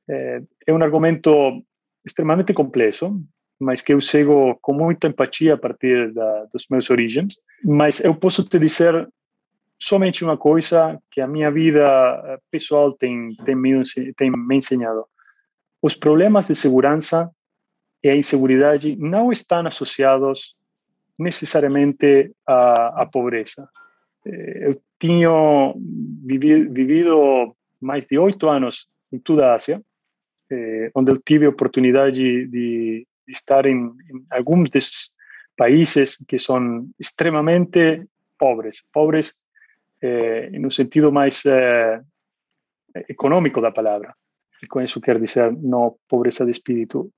É um argumento extremamente complexo, mas que eu sigo com muita empatia a partir da, dos meus origens. Mas eu posso te dizer somente uma coisa que a minha vida eh, pessoal tem, tem, me, tem me ensinado. Os problemas de segurança e a inseguridade não estão associados necessariamente à, à pobreza. Eh, eu tinha vivido mais de oito anos em toda a Ásia, eh, onde eu tive a oportunidade de, estar em, em, alguns desses países que são extremamente pobres, pobres eh, no sentido mais eh, econômico da palavra. E com isso quer dizer não pobreza de espírito,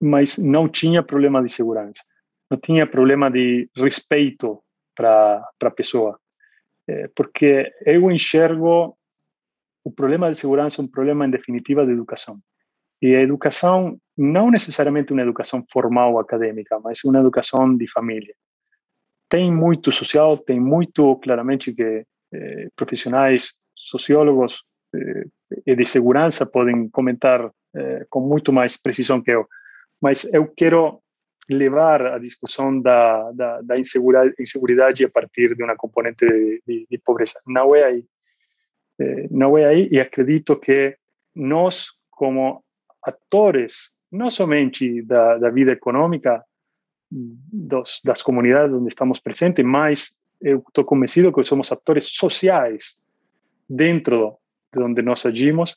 mas não tinha problema de segurança, não tinha problema de respeito para a pessoa, eh, porque eu enxergo o problema de segurança um problema em definitiva de educação. E a educação, não necessariamente uma educação formal acadêmica, mas uma educação de família. Tem muito social, tem muito, claramente, que eh, profissionais, sociólogos eh, e de segurança podem comentar eh, com muito mais precisão que eu. Mas eu quero levar a discussão da, da, da inseguridade, a partir de uma componente de, de, de pobreza. Não é aí. Não é aí e acredito que nós, como atores, não somente da, da vida econômica dos, das comunidades onde estamos presentes, mas eu estou convencido que somos atores sociais dentro de onde nós agimos.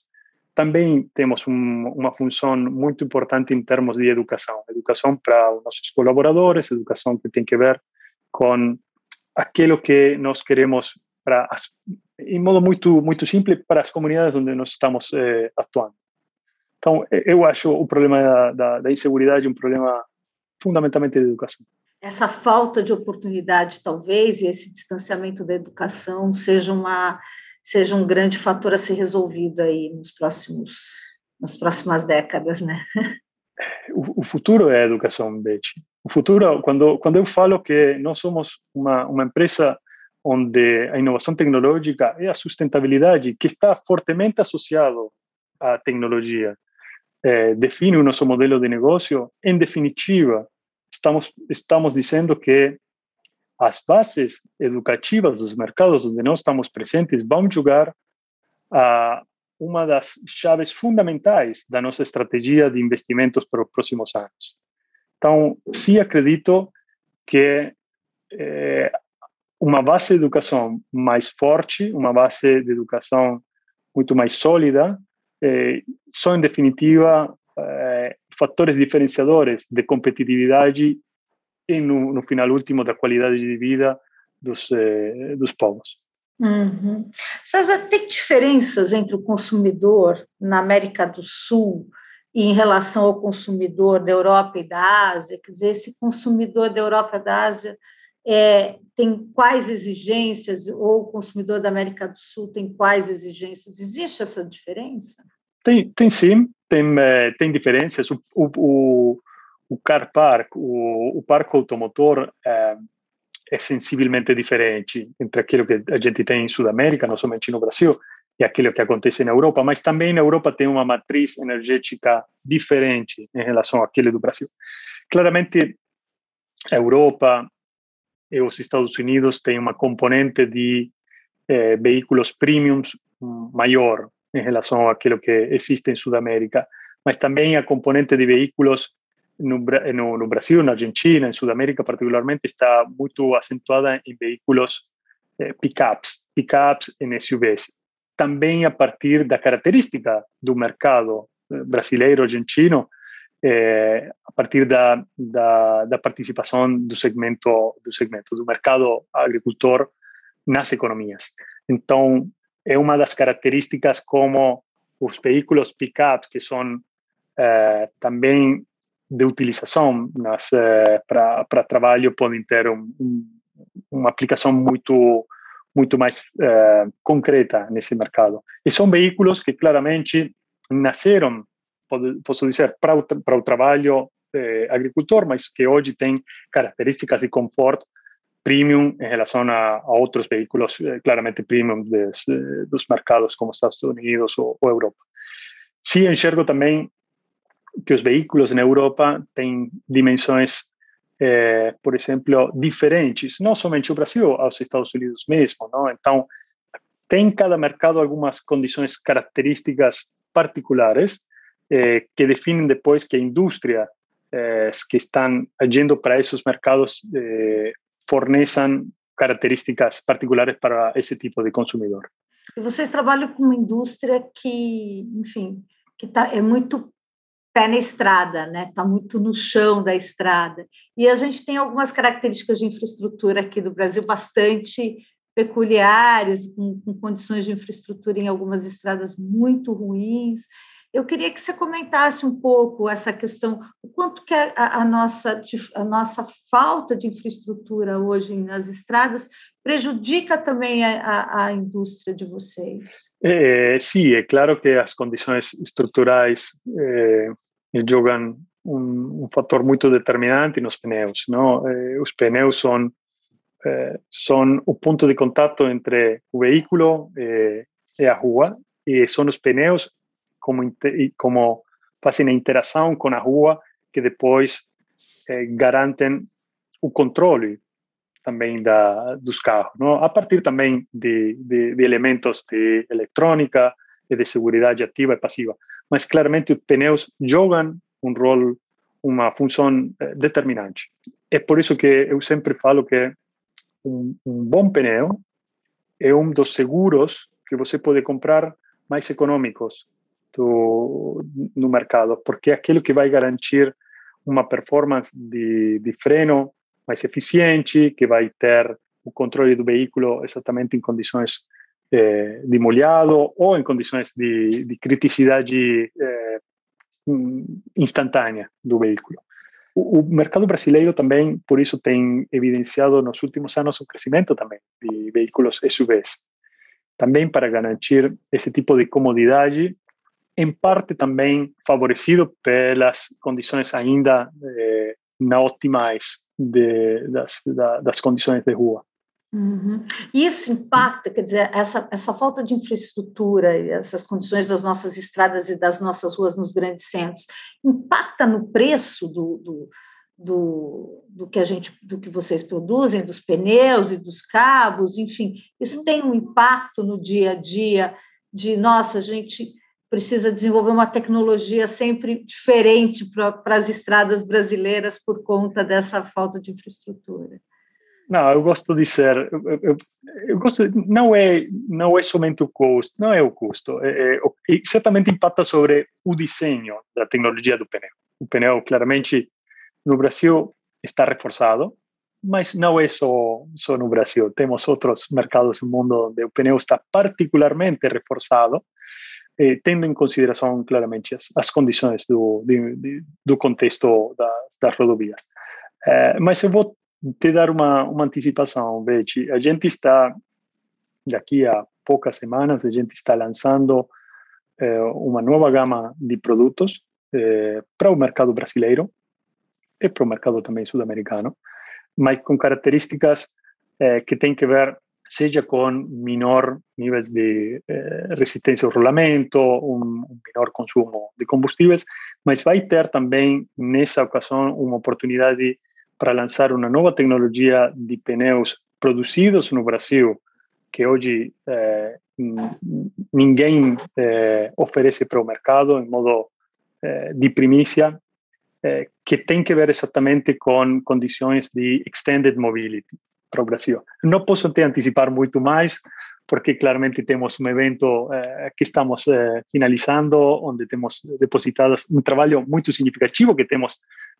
Também temos um, uma função muito importante em termos de educação. Educação para os nossos colaboradores, educação que tem que ver com aquilo que nós queremos para as, em modo muito muito simples para as comunidades onde nós estamos eh, atuando. Então, eu acho o problema da, da, da inseguridade um problema fundamentalmente de educação. Essa falta de oportunidade, talvez, e esse distanciamento da educação seja uma seja um grande fator a ser resolvido aí nos próximos nas próximas décadas, né? O, o futuro é a educação, Beth. O futuro, quando quando eu falo que nós somos uma uma empresa onde a inovação tecnológica e a sustentabilidade que está fortemente associado à tecnologia eh, define o nosso modelo de negócio, em definitiva, estamos, estamos dizendo que as bases educativas dos mercados onde nós estamos presentes vão jogar a uma das chaves fundamentais da nossa estratégia de investimentos para os próximos anos. Então, sim, acredito que é, uma base de educação mais forte, uma base de educação muito mais sólida, eh, são, em definitiva, eh, fatores diferenciadores de competitividade e no, no final último da qualidade de vida dos, eh, dos povos. Uhum. César, tem diferenças entre o consumidor na América do Sul e em relação ao consumidor da Europa e da Ásia? Quer dizer, esse consumidor da Europa e da Ásia é, tem quais exigências, ou o consumidor da América do Sul tem quais exigências? Existe essa diferença? Tem, tem sim, tem, eh, tem diferenças. O, o, o car park, o, o parque automotor é, é sensivelmente diferente entre aquilo que a gente tem em Sudamérica, não somente no Brasil, e aquilo que acontece na Europa, mas também na Europa tem uma matriz energética diferente em relação àquele do Brasil. Claramente, a Europa e os Estados Unidos têm uma componente de eh, veículos premiums maior em relação àquilo que existe em Sudamérica, mas também a componente de veículos no, no, no, Brasil, na Argentina, em Sudamérica particularmente, está muito acentuada em veículos eh, pickups, pickups em SUVs. Também a partir da característica do mercado eh, brasileiro, argentino, eh, a partir da, da, da, participação do segmento do segmento do mercado agricultor nas economias. Então, é uma das características como os veículos pickups, que são eh, também de utilização uh, para trabalho podem ter um, um, uma aplicação muito muito mais concreta nesse mercado. E são veículos que claramente nasceram, posso dizer, para o, para o trabalho eh, agricultor, mas que hoje têm características de conforto premium em relação a, a outros veículos eh, claramente premium des, eh, dos mercados como Estados Unidos ou, ou Europa. Sim, enxergo também que os veículos na Europa têm dimensões, eh, por exemplo, diferentes, não somente o Brasil, aos Estados Unidos mesmo. Não? Então, tem cada mercado algumas condições características particulares eh, que definem depois que a indústria eh, que estão agindo para esses mercados eh, forneçam características particulares para esse tipo de consumidor. E vocês trabalham com uma indústria que, enfim, que tá, é muito pé na estrada, né? Está muito no chão da estrada. E a gente tem algumas características de infraestrutura aqui do Brasil bastante peculiares, com, com condições de infraestrutura em algumas estradas muito ruins. Eu queria que você comentasse um pouco essa questão, o quanto que a, a, nossa, a nossa falta de infraestrutura hoje nas estradas prejudica também a, a indústria de vocês. É, sim, é claro que as condições estruturais é, jogam um, um, fator muito determinante nos pneus. Não? É, os pneus são, é, são o ponto de contato entre o veículo e a rua, e são os pneus como, como fazem a interação com a rua que depois eh, garantem o controle também da, dos carros, não? a partir também de, de, de, elementos de eletrônica e de segurança ativa e passiva. Mas claramente os pneus jogam um rol, uma função eh, determinante. É por isso que eu sempre falo que um, um bom pneu é um dos seguros que você pode comprar mais econômicos do, no mercado, porque é aquilo que vai garantir uma performance de, de freno mais eficiente, que vai ter o controle do veículo exatamente em condições eh, de molhado ou em condições de, de criticidade eh, instantânea do veículo. O, o, mercado brasileiro também, por isso, tem evidenciado nos últimos anos um crescimento também de veículos SUVs, também para garantir esse tipo de comodidade em parte também favorecido pelas condições ainda eh, não ótimas de, das, da, das condições de rua. Uhum. Isso impacta, quer dizer, essa, essa falta de infraestrutura, essas condições das nossas estradas e das nossas ruas nos grandes centros, impacta no preço do, do, do, do, que a gente, do que vocês produzem, dos pneus e dos cabos, enfim, isso tem um impacto no dia a dia de nossa, a gente precisa desenvolver uma tecnologia sempre diferente para as estradas brasileiras por conta dessa falta de infraestrutura. Não, eu gosto de ser, eu, eu, eu gosto, não é não é somente o custo, não é o custo, é, é, certamente impacta sobre o desenho da tecnologia do pneu. O pneu, claramente, no Brasil, está reforçado, mas não é só, só no Brasil. Temos outros mercados no mundo onde o pneu está particularmente reforçado, eh, tendo em consideração claramente as, as condições do, de, de, do contexto da, das rodovias. Eh, mas eu vou te dar uma, uma antecipação, Beth. A gente está, daqui a poucas semanas, a gente está lançando eh, uma nova gama de produtos eh, para o mercado brasileiro e para o mercado também sul-americano, mas com características que têm que ver seja com menor níveis de eh, resistência ao rolamento, um, um, menor consumo de combustíveis, mas vai ter também, nessa ocasião, uma oportunidade para lançar uma nova tecnologia de pneus produzidos no Brasil, que hoje eh, ninguém eh, oferece para o mercado em modo eh, de primícia, eh, que tem que ver exatamente com condições de extended mobility para o Brasil. Não posso te antecipar muito mais, porque claramente temos um evento eh, que estamos eh, finalizando, onde temos depositadas um trabalho muito significativo que temos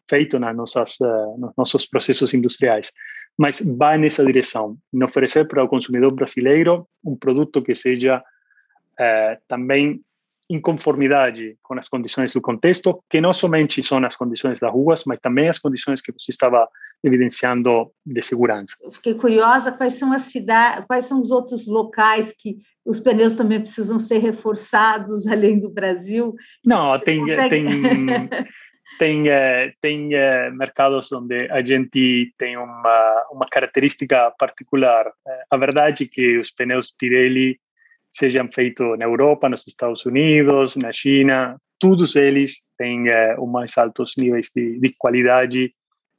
feito nas nossas, uh, nos nossos processos industriais. Mas vai nessa direção, em oferecer para o consumidor brasileiro um produto que seja uh, também em conformidade com as condições do contexto, que não somente são as condições das ruas, mas também as condições que você estava evidenciando de segurança. Eu fiquei curiosa quais são as cidades, quais são os outros locais que os pneus também precisam ser reforçados além do Brasil. Não, tem, consegue... tem tem, eh, tem eh, mercados onde a gente tem uma, uma característica particular. Eh, a verdade é que os pneus Pirelli sejam feitos na Europa, nos Estados Unidos, na China, todos eles têm os mais altos níveis de, de qualidade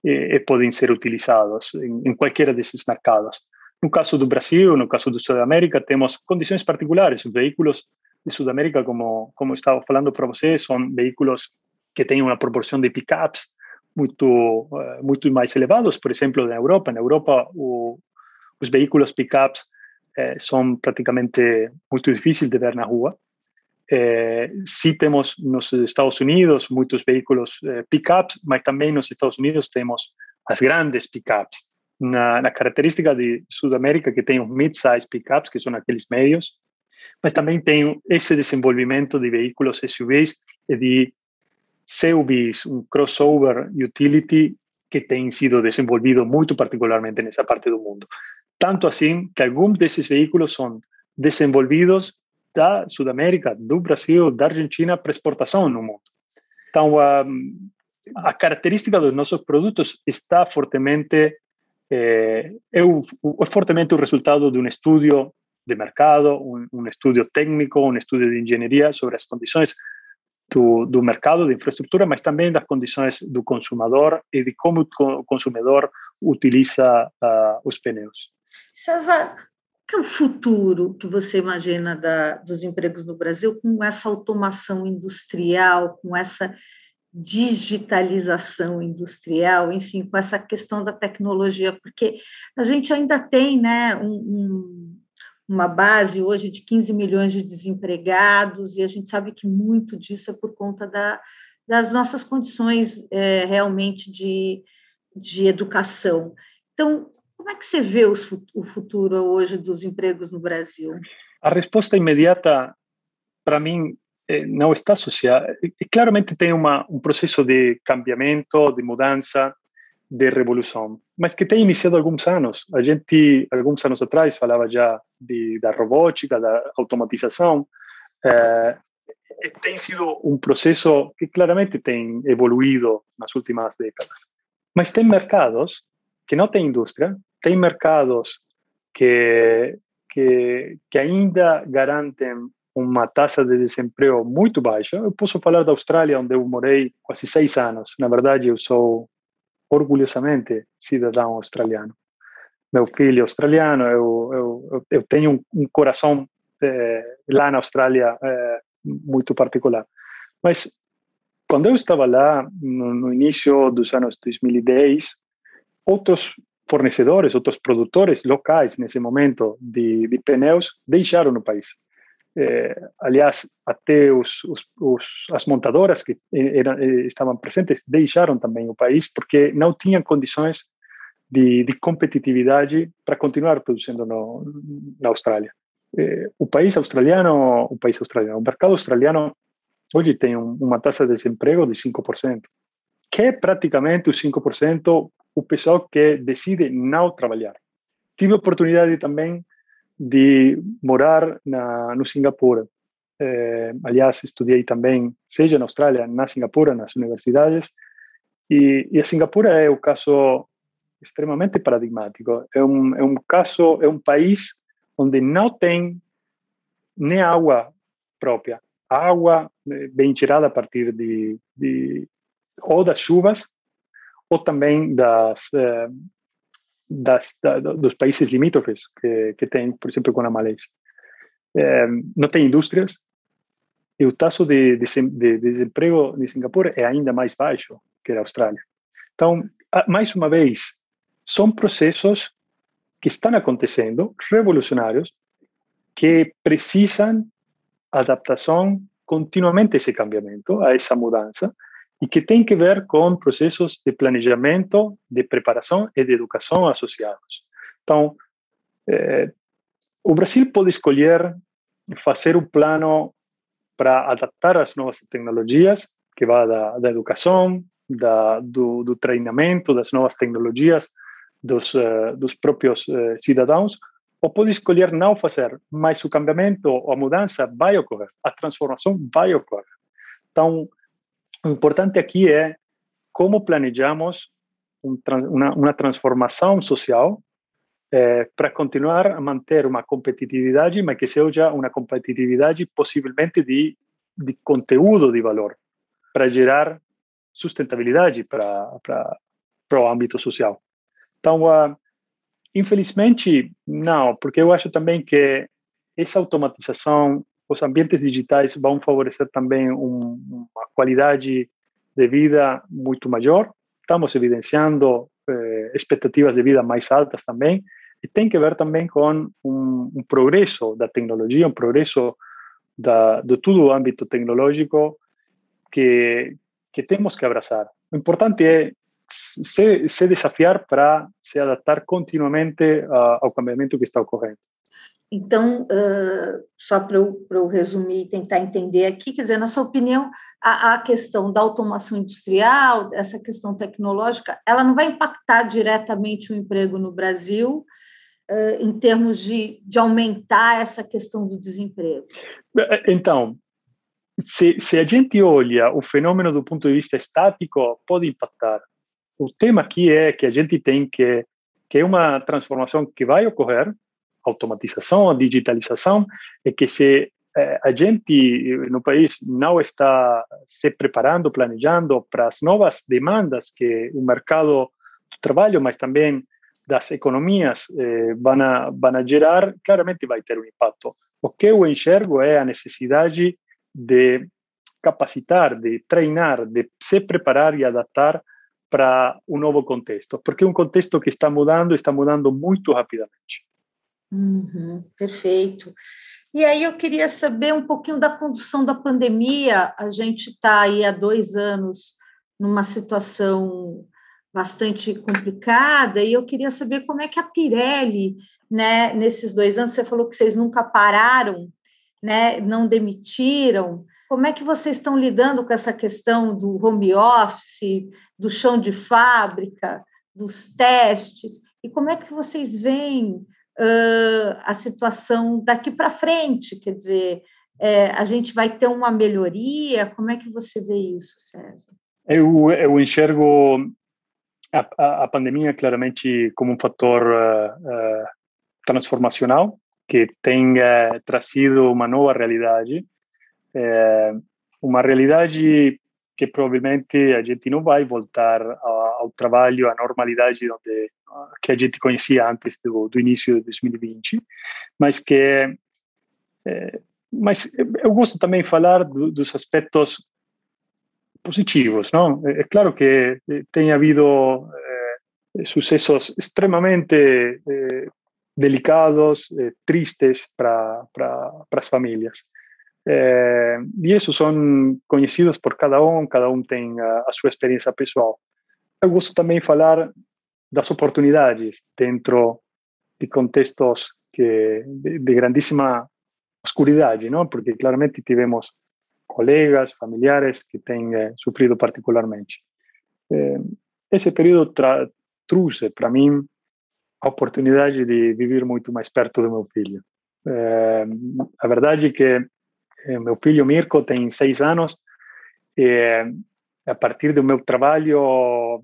e, e, podem ser utilizados em, em qualquer desses mercados. No caso do Brasil, no caso do Sudamérica, temos condições particulares. Os veículos de Sudamérica, como, como estava falando para você, são veículos que tem uma proporção de pickups muito muito mais elevados, por exemplo, na Europa. Na Europa, o, os pickups eh, são praticamente muito difíceis de ver na rua. Eh, sim temos nos Estados Unidos muitos veículos eh, pickups, mas também nos Estados Unidos temos as grandes pickups. Na, na característica de Sudamérica, que tem os mid-size pickups, que são aqueles médios, mas também tem esse desenvolvimento de veículos SUVs e de Seubis, um crossover utility que tem sido desenvolvido muito particularmente nessa parte do mundo. Tanto assim que alguns desses veículos são desenvolvidos da Sudamérica, do Brasil, da Argentina para exportação no mundo. Então, a, a característica dos nossos produtos está fortemente é, é, é fortemente o resultado de um estudo de mercado, um, um estudo técnico, um estudo de engenharia sobre as condições do, do mercado de infraestrutura, mas também das condições do consumidor e de como o consumidor utiliza uh, os pneus. César, que é o futuro que você imagina da, dos empregos no Brasil com essa automação industrial, com essa digitalização industrial, enfim, com essa questão da tecnologia, porque a gente ainda tem né, um, um uma base hoje de 15 milhões de desempregados, e a gente sabe que muito disso é por conta da, das nossas condições é, realmente de, de educação. Então, como é que você vê os, o futuro hoje dos empregos no Brasil? A resposta imediata, para mim, é, não está associada. Claramente tem uma, um processo de cambiamento, de mudança, de revolução, mas que tem iniciado alguns anos. A gente, alguns anos atrás, falava já de, da robótica, da automatização. É, tem sido um processo que claramente tem evoluído nas últimas décadas. Mas tem mercados que não têm indústria, tem mercados que, que, que ainda garantem uma taxa de desemprego muito baixa. Eu posso falar da Austrália, onde eu morei quase seis anos. Na verdade, eu sou orgulhosamente cidadão australiano. Meu filho australiano, eu, eu, eu tenho um, um coração é, lá na Austrália é, muito particular. Mas quando eu estava lá, no, no início dos anos 2010, outros fornecedores, outros produtores locais nesse momento de, de pneus deixaram o país. É, aliás, até os, os, os, as montadoras que eram, estavam presentes deixaram também o país porque não tinham condições de, de competitividade para continuar produzindo no, na Austrália. É, o país australiano, o país australiano, o mercado australiano hoje tem um, uma taxa de desemprego de 5%, que é praticamente os 5% o pessoal que decide não trabalhar. Tive a oportunidade também de morar na, no Singapura. É, aliás, estudei também, seja na Austrália, na Singapura, nas universidades. E, e a Singapura é o caso extremamente paradigmático. É um, é um caso, é um país onde não tem nem água própria. A água vem tirada a partir de, de ou das chuvas ou também das, eh, das, da, dos países limítrofes que, que tem, por exemplo, com a Malásia. É, não tem indústrias e o taxa de, de, de, desemprego de Singapura é ainda mais baixo que a Austrália. Então, mais uma vez, são processos que estão acontecendo, revolucionários, que precisam adaptação continuamente esse cambiamento, a essa mudança, e que tem que ver com processos de planejamento, de preparação e de educação associados. Então, eh, o Brasil pode escolher fazer um plano para adaptar as novas tecnologias, que vai da, da educação, da, do, do, treinamento das novas tecnologias dos, uh, dos próprios uh, cidadãos, ou pode escolher não fazer, mas o cambiamento, a mudança vai ocorrer, a transformação vai ocorrer. Então, o importante aqui é como planejamos um, uma, uma, transformação social é, para continuar a manter uma competitividade, mas que seja uma competitividade possivelmente de, de conteúdo de valor, para gerar sustentabilidade para, para, para o âmbito social. Então, uh, infelizmente, não, porque eu acho também que essa automatização os ambientes digitais vão favorecer também um, uma qualidade de vida muito maior. Estamos evidenciando eh, expectativas de vida mais altas também. E tem que ver também com um, um progresso da tecnologia, um progresso da, de todo o âmbito tecnológico que, que temos que abraçar. O importante é se, se desafiar para se adaptar continuamente uh, ao cambiamento que está ocorrendo. Então, uh, só para eu, eu, resumir e tentar entender aqui, quer dizer, na sua opinião, a, a, questão da automação industrial, essa questão tecnológica, ela não vai impactar diretamente o emprego no Brasil uh, em termos de, de aumentar essa questão do desemprego? Então, se, se a gente olha o fenômeno do ponto de vista estático, pode impactar. O tema aqui é que a gente tem que, que é uma transformação que vai ocorrer, automatização, a digitalização, é que se eh, a gente no país não está se preparando, planejando para as novas demandas que o mercado do trabalho, mas também das economias eh, vão, a, vão a gerar, claramente vai ter um impacto. O que eu enxergo é a necessidade de capacitar, de treinar, de se preparar e adaptar para um novo contexto, porque é um contexto que está mudando, está mudando muito rapidamente. Uhum, perfeito. E aí eu queria saber um pouquinho da condução da pandemia. A gente está aí há dois anos numa situação bastante complicada e eu queria saber como é que a Pirelli, né, nesses dois anos, você falou que vocês nunca pararam, né, não demitiram. Como é que vocês estão lidando com essa questão do home office, do chão de fábrica, dos testes? E como é que vocês veem uh, a situação daqui para frente? Quer dizer, é, a gente vai ter uma melhoria? Como é que você vê isso, César? Eu, eu enxergo a, a, a pandemia claramente como um fator uh, uh, transformacional que tem trazido uma nova realidade, uma realidade que provavelmente a gente não vai voltar ao trabalho, à normalidade onde que a gente conhecia antes do, do início de 2020, mas que é, mas eu gosto também de falar do, dos aspectos positivos, não? É, é claro que tem havido é, sucessos extremamente é, delicados, eh, tristes para as famílias. Eh, e isso são conhecidos por cada um, cada um tem a, a sua experiência pessoal. Eu gosto também de falar das oportunidades dentro de contextos que, de, de grandíssima oscuridade, não? porque claramente tivemos colegas, familiares que têm eh, sofrido particularmente. Eh, esse período trouxe para mim a oportunidade de viver muito mais perto do meu filho. Eh, a verdade é que eh, meu filho Mirko tem seis anos e a partir do meu trabalho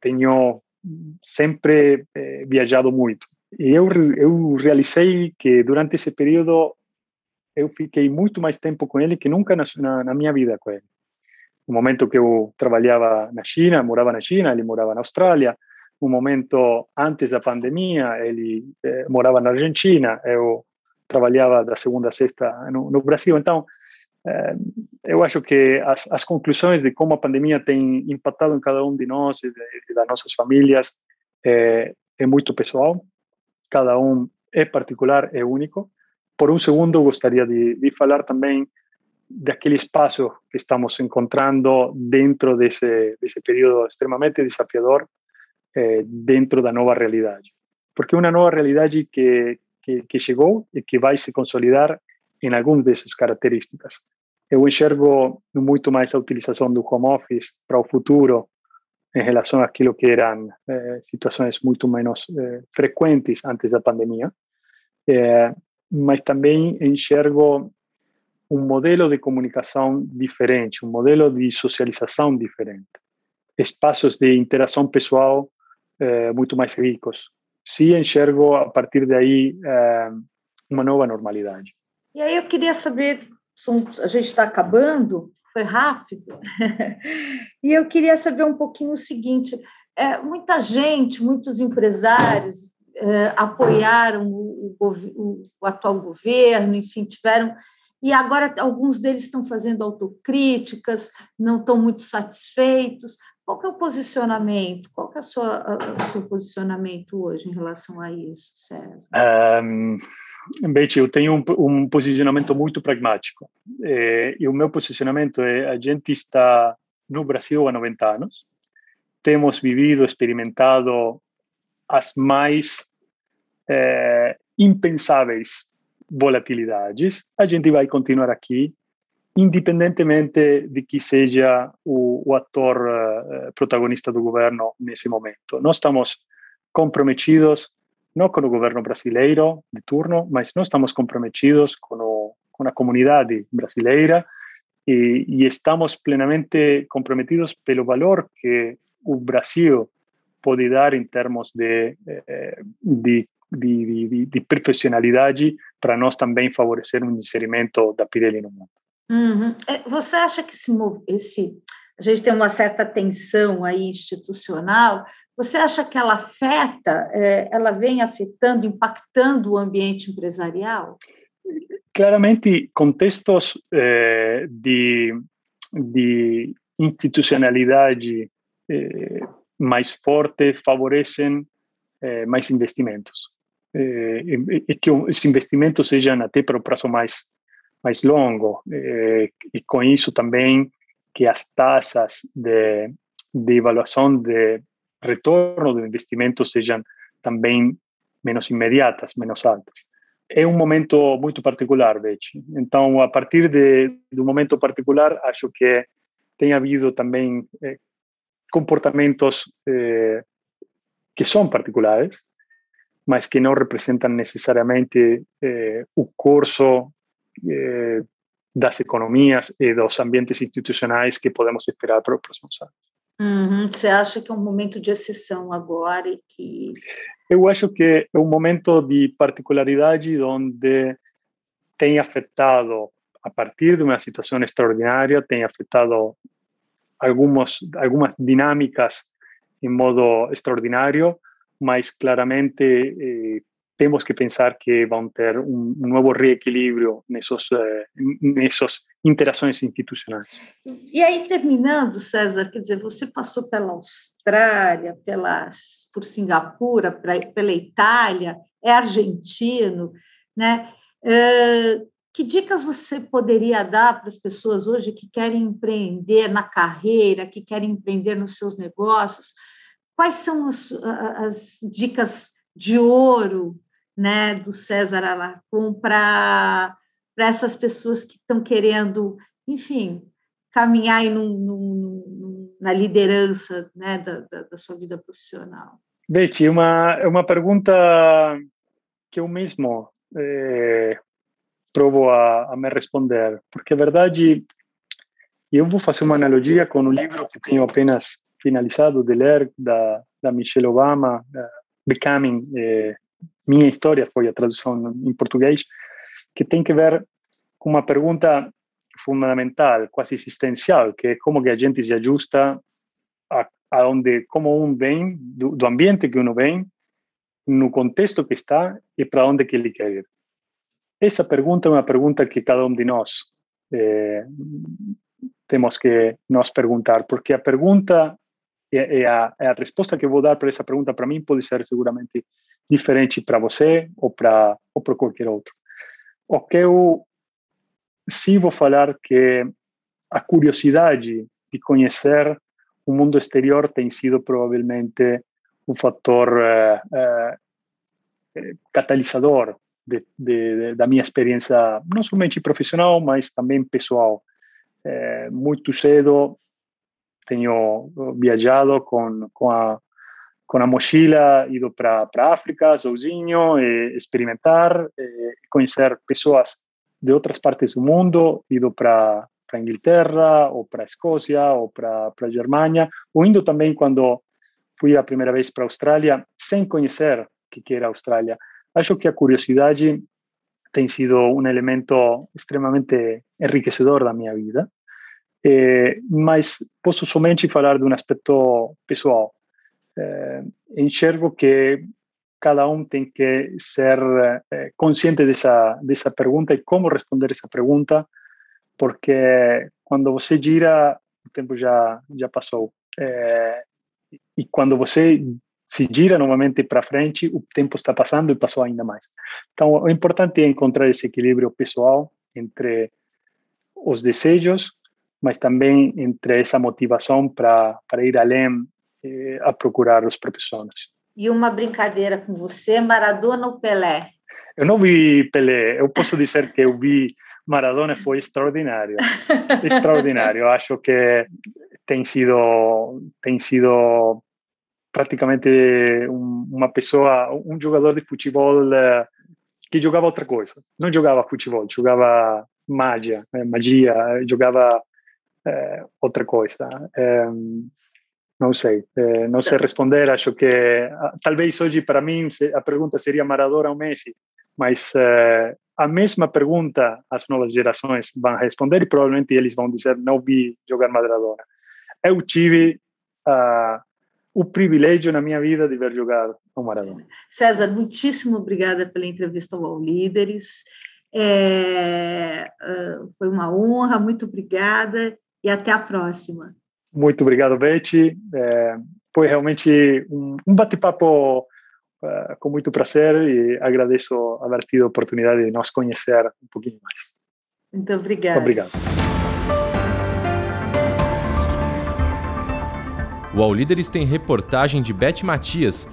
tenho sempre eh, viajado muito. E eu, eu realizei que durante esse período eu fiquei muito mais tempo com ele que nunca na, na, na minha vida com ele. No momento que eu trabalhava na China, morava na China, ele morava na Austrália. No momento antes da pandemia, ele eh, morava na Argentina, eu trabalhava da segunda a sexta no, no Brasil. Então, eh, eu acho que as, as, conclusões de como a pandemia tem impactado em cada um de nós e, de, das nossas famílias é, é muito pessoal. Cada um é particular, é único por um segundo, gostaria de, de falar também daquele espaço que estamos encontrando dentro desse, desse período extremamente desafiador, eh, dentro da nova realidade. Porque é uma nova realidade que, que, que chegou e que vai se consolidar em algumas dessas características. Eu enxergo muito mais a utilização do home office para o futuro em relação àquilo que eram eh, situações muito menos eh, frequentes antes da pandemia. Eh, mas também enxergo um modelo de comunicação diferente, um modelo de socialização diferente, espaços de interação pessoal muito mais ricos. Sim, enxergo a partir daí uma nova normalidade. E aí eu queria saber, a gente está acabando, foi rápido, e eu queria saber um pouquinho o seguinte: é, muita gente, muitos empresários eh, apoiaram o, o, o, atual governo, enfim, tiveram. E agora alguns deles estão fazendo autocríticas, não estão muito satisfeitos. Qual é o posicionamento? Qual é a sua, o seu posicionamento hoje em relação a isso, César? Um, Betty, eu tenho um, um posicionamento muito pragmático. É, e o meu posicionamento é: a gente está no Brasil há 90 anos, temos vivido, experimentado as mais é, impensáveis volatilidades, a gente vai continuar aqui, independentemente de que seja o, o ator uh, protagonista do governo nesse momento. Nós estamos comprometidos não com o governo brasileiro de turno, mas nós estamos comprometidos com, o, a comunidade brasileira e, e estamos plenamente comprometidos pelo valor que o Brasil pode dar em termos de, eh, de de, de, de profissionalidade para nós também favorecer um inserimento da Pirelli no mundo. Uhum. Você acha que esse, esse, a gente tem uma certa tensão aí institucional? Você acha que ela afeta, é, ela vem afetando, impactando o ambiente empresarial? Claramente, contextos é, de, de institucionalidade é, mais forte favorecem é, mais investimentos e que os investimentos sejam até para o prazo mais mais longo eh, e com isso também que as taxas de, de avaliação de retorno do investimento sejam também menos imediatas, menos altas. É um momento muito particular, Betty. Então, a partir de, do momento particular, acho que tem havido também eh, comportamentos eh, que são particulares, mas que não representam necessariamente eh, o curso eh, das economias e dos ambientes institucionais que podemos esperar para os próximos anos. Uhum. Você acha que é um momento de exceção agora e que... Eu acho que é um momento de particularidade onde tem afetado, a partir de uma situação extraordinária, tem afetado algumas, algumas dinâmicas em modo extraordinário, mas claramente eh, temos que pensar que vão ter um, novo reequilíbrio nessas, eh, interações institucionais. E aí, terminando, César, quer dizer, você passou pela Austrália, pela, por Singapura, pra, pela Itália, é argentino, né? Uh, que dicas você poderia dar para as pessoas hoje que querem empreender na carreira, que querem empreender nos seus negócios? Quais são as, as dicas de ouro né, do César Alarcon para essas pessoas que estão querendo, enfim, caminhar aí num, num, na liderança né, da, da, da, sua vida profissional? Betty, uma, é uma pergunta que eu mesmo é, provo a, a, me responder, porque a verdade, eu vou fazer uma analogia com o livro que tenho apenas finalizado de ler, da, da Michelle Obama, Becoming, é, minha história foi a tradução em português, que tem que ver com uma pergunta fundamental, quase existencial, que é como que a gente se ajusta a, a onde, como um vem, do, do ambiente que uno vem, no contexto que está e para onde que ele quer ir. Essa pergunta é uma pergunta que cada um de nós eh, temos que nos perguntar, porque a pergunta e, a, a, resposta que eu vou dar para essa pergunta para mim pode ser seguramente diferente para você ou para ou para qualquer outro. O que eu sim vou falar que a curiosidade de conhecer o mundo exterior tem sido provavelmente um fator uh, uh, catalisador de, de, da minha experiência, não somente profissional, mas também pessoal. Muito cedo tenho viajado com, com, a, com a mochila, ido para África sozinho, e experimentar, e conhecer pessoas de outras partes do mundo, ido para Inglaterra, ou para Escócia, ou para a Germânia, ou indo também quando fui a primeira vez para Austrália, sem conhecer o que era Austrália. Acho que a curiosidade tem sido um elemento extremamente enriquecedor da minha vida. Eh, mas posso somente falar de um aspecto pessoal. Eh, enxergo que cada um tem que ser eh, consciente dessa dessa pergunta e como responder essa pergunta, porque quando você gira, o tempo já já passou. E quando você se gira novamente para frente, o tempo está passando e passou ainda mais. Então, o importante é encontrar esse equilíbrio pessoal entre os desejos mas também entre essa motivação para ir além eh, a procurar os próprios sonhos. E uma brincadeira com você, Maradona ou Pelé? Eu não vi Pelé, eu posso dizer que eu vi Maradona foi extraordinário, extraordinário. Acho que tem sido tem sido praticamente um, uma pessoa, um jogador de futebol eh, que jogava outra coisa. Não jogava futebol, jogava magia, eh, magia, jogava eh, outra coisa. Eh, não sei, eh, não sei responder. Acho que talvez hoje para mim a pergunta seria Maradona ou Messi, mas eh, a mesma pergunta as novas gerações vão responder e provavelmente eles vão dizer não vi jogar Maradona. Eu tive uh, o privilégio na minha vida de ver jogar o Maradona. César, muitíssimo obrigada pela entrevista ao Líderes. É, foi uma honra, muito obrigada e até a próxima. Muito obrigado, Betty. É, foi realmente um, um bate-papo uh, com muito prazer e agradeço haver tido a oportunidade de nos conhecer um pouquinho mais. Muito obrigada. Obrigado. O All Líderes tem reportagem de Beth Matias,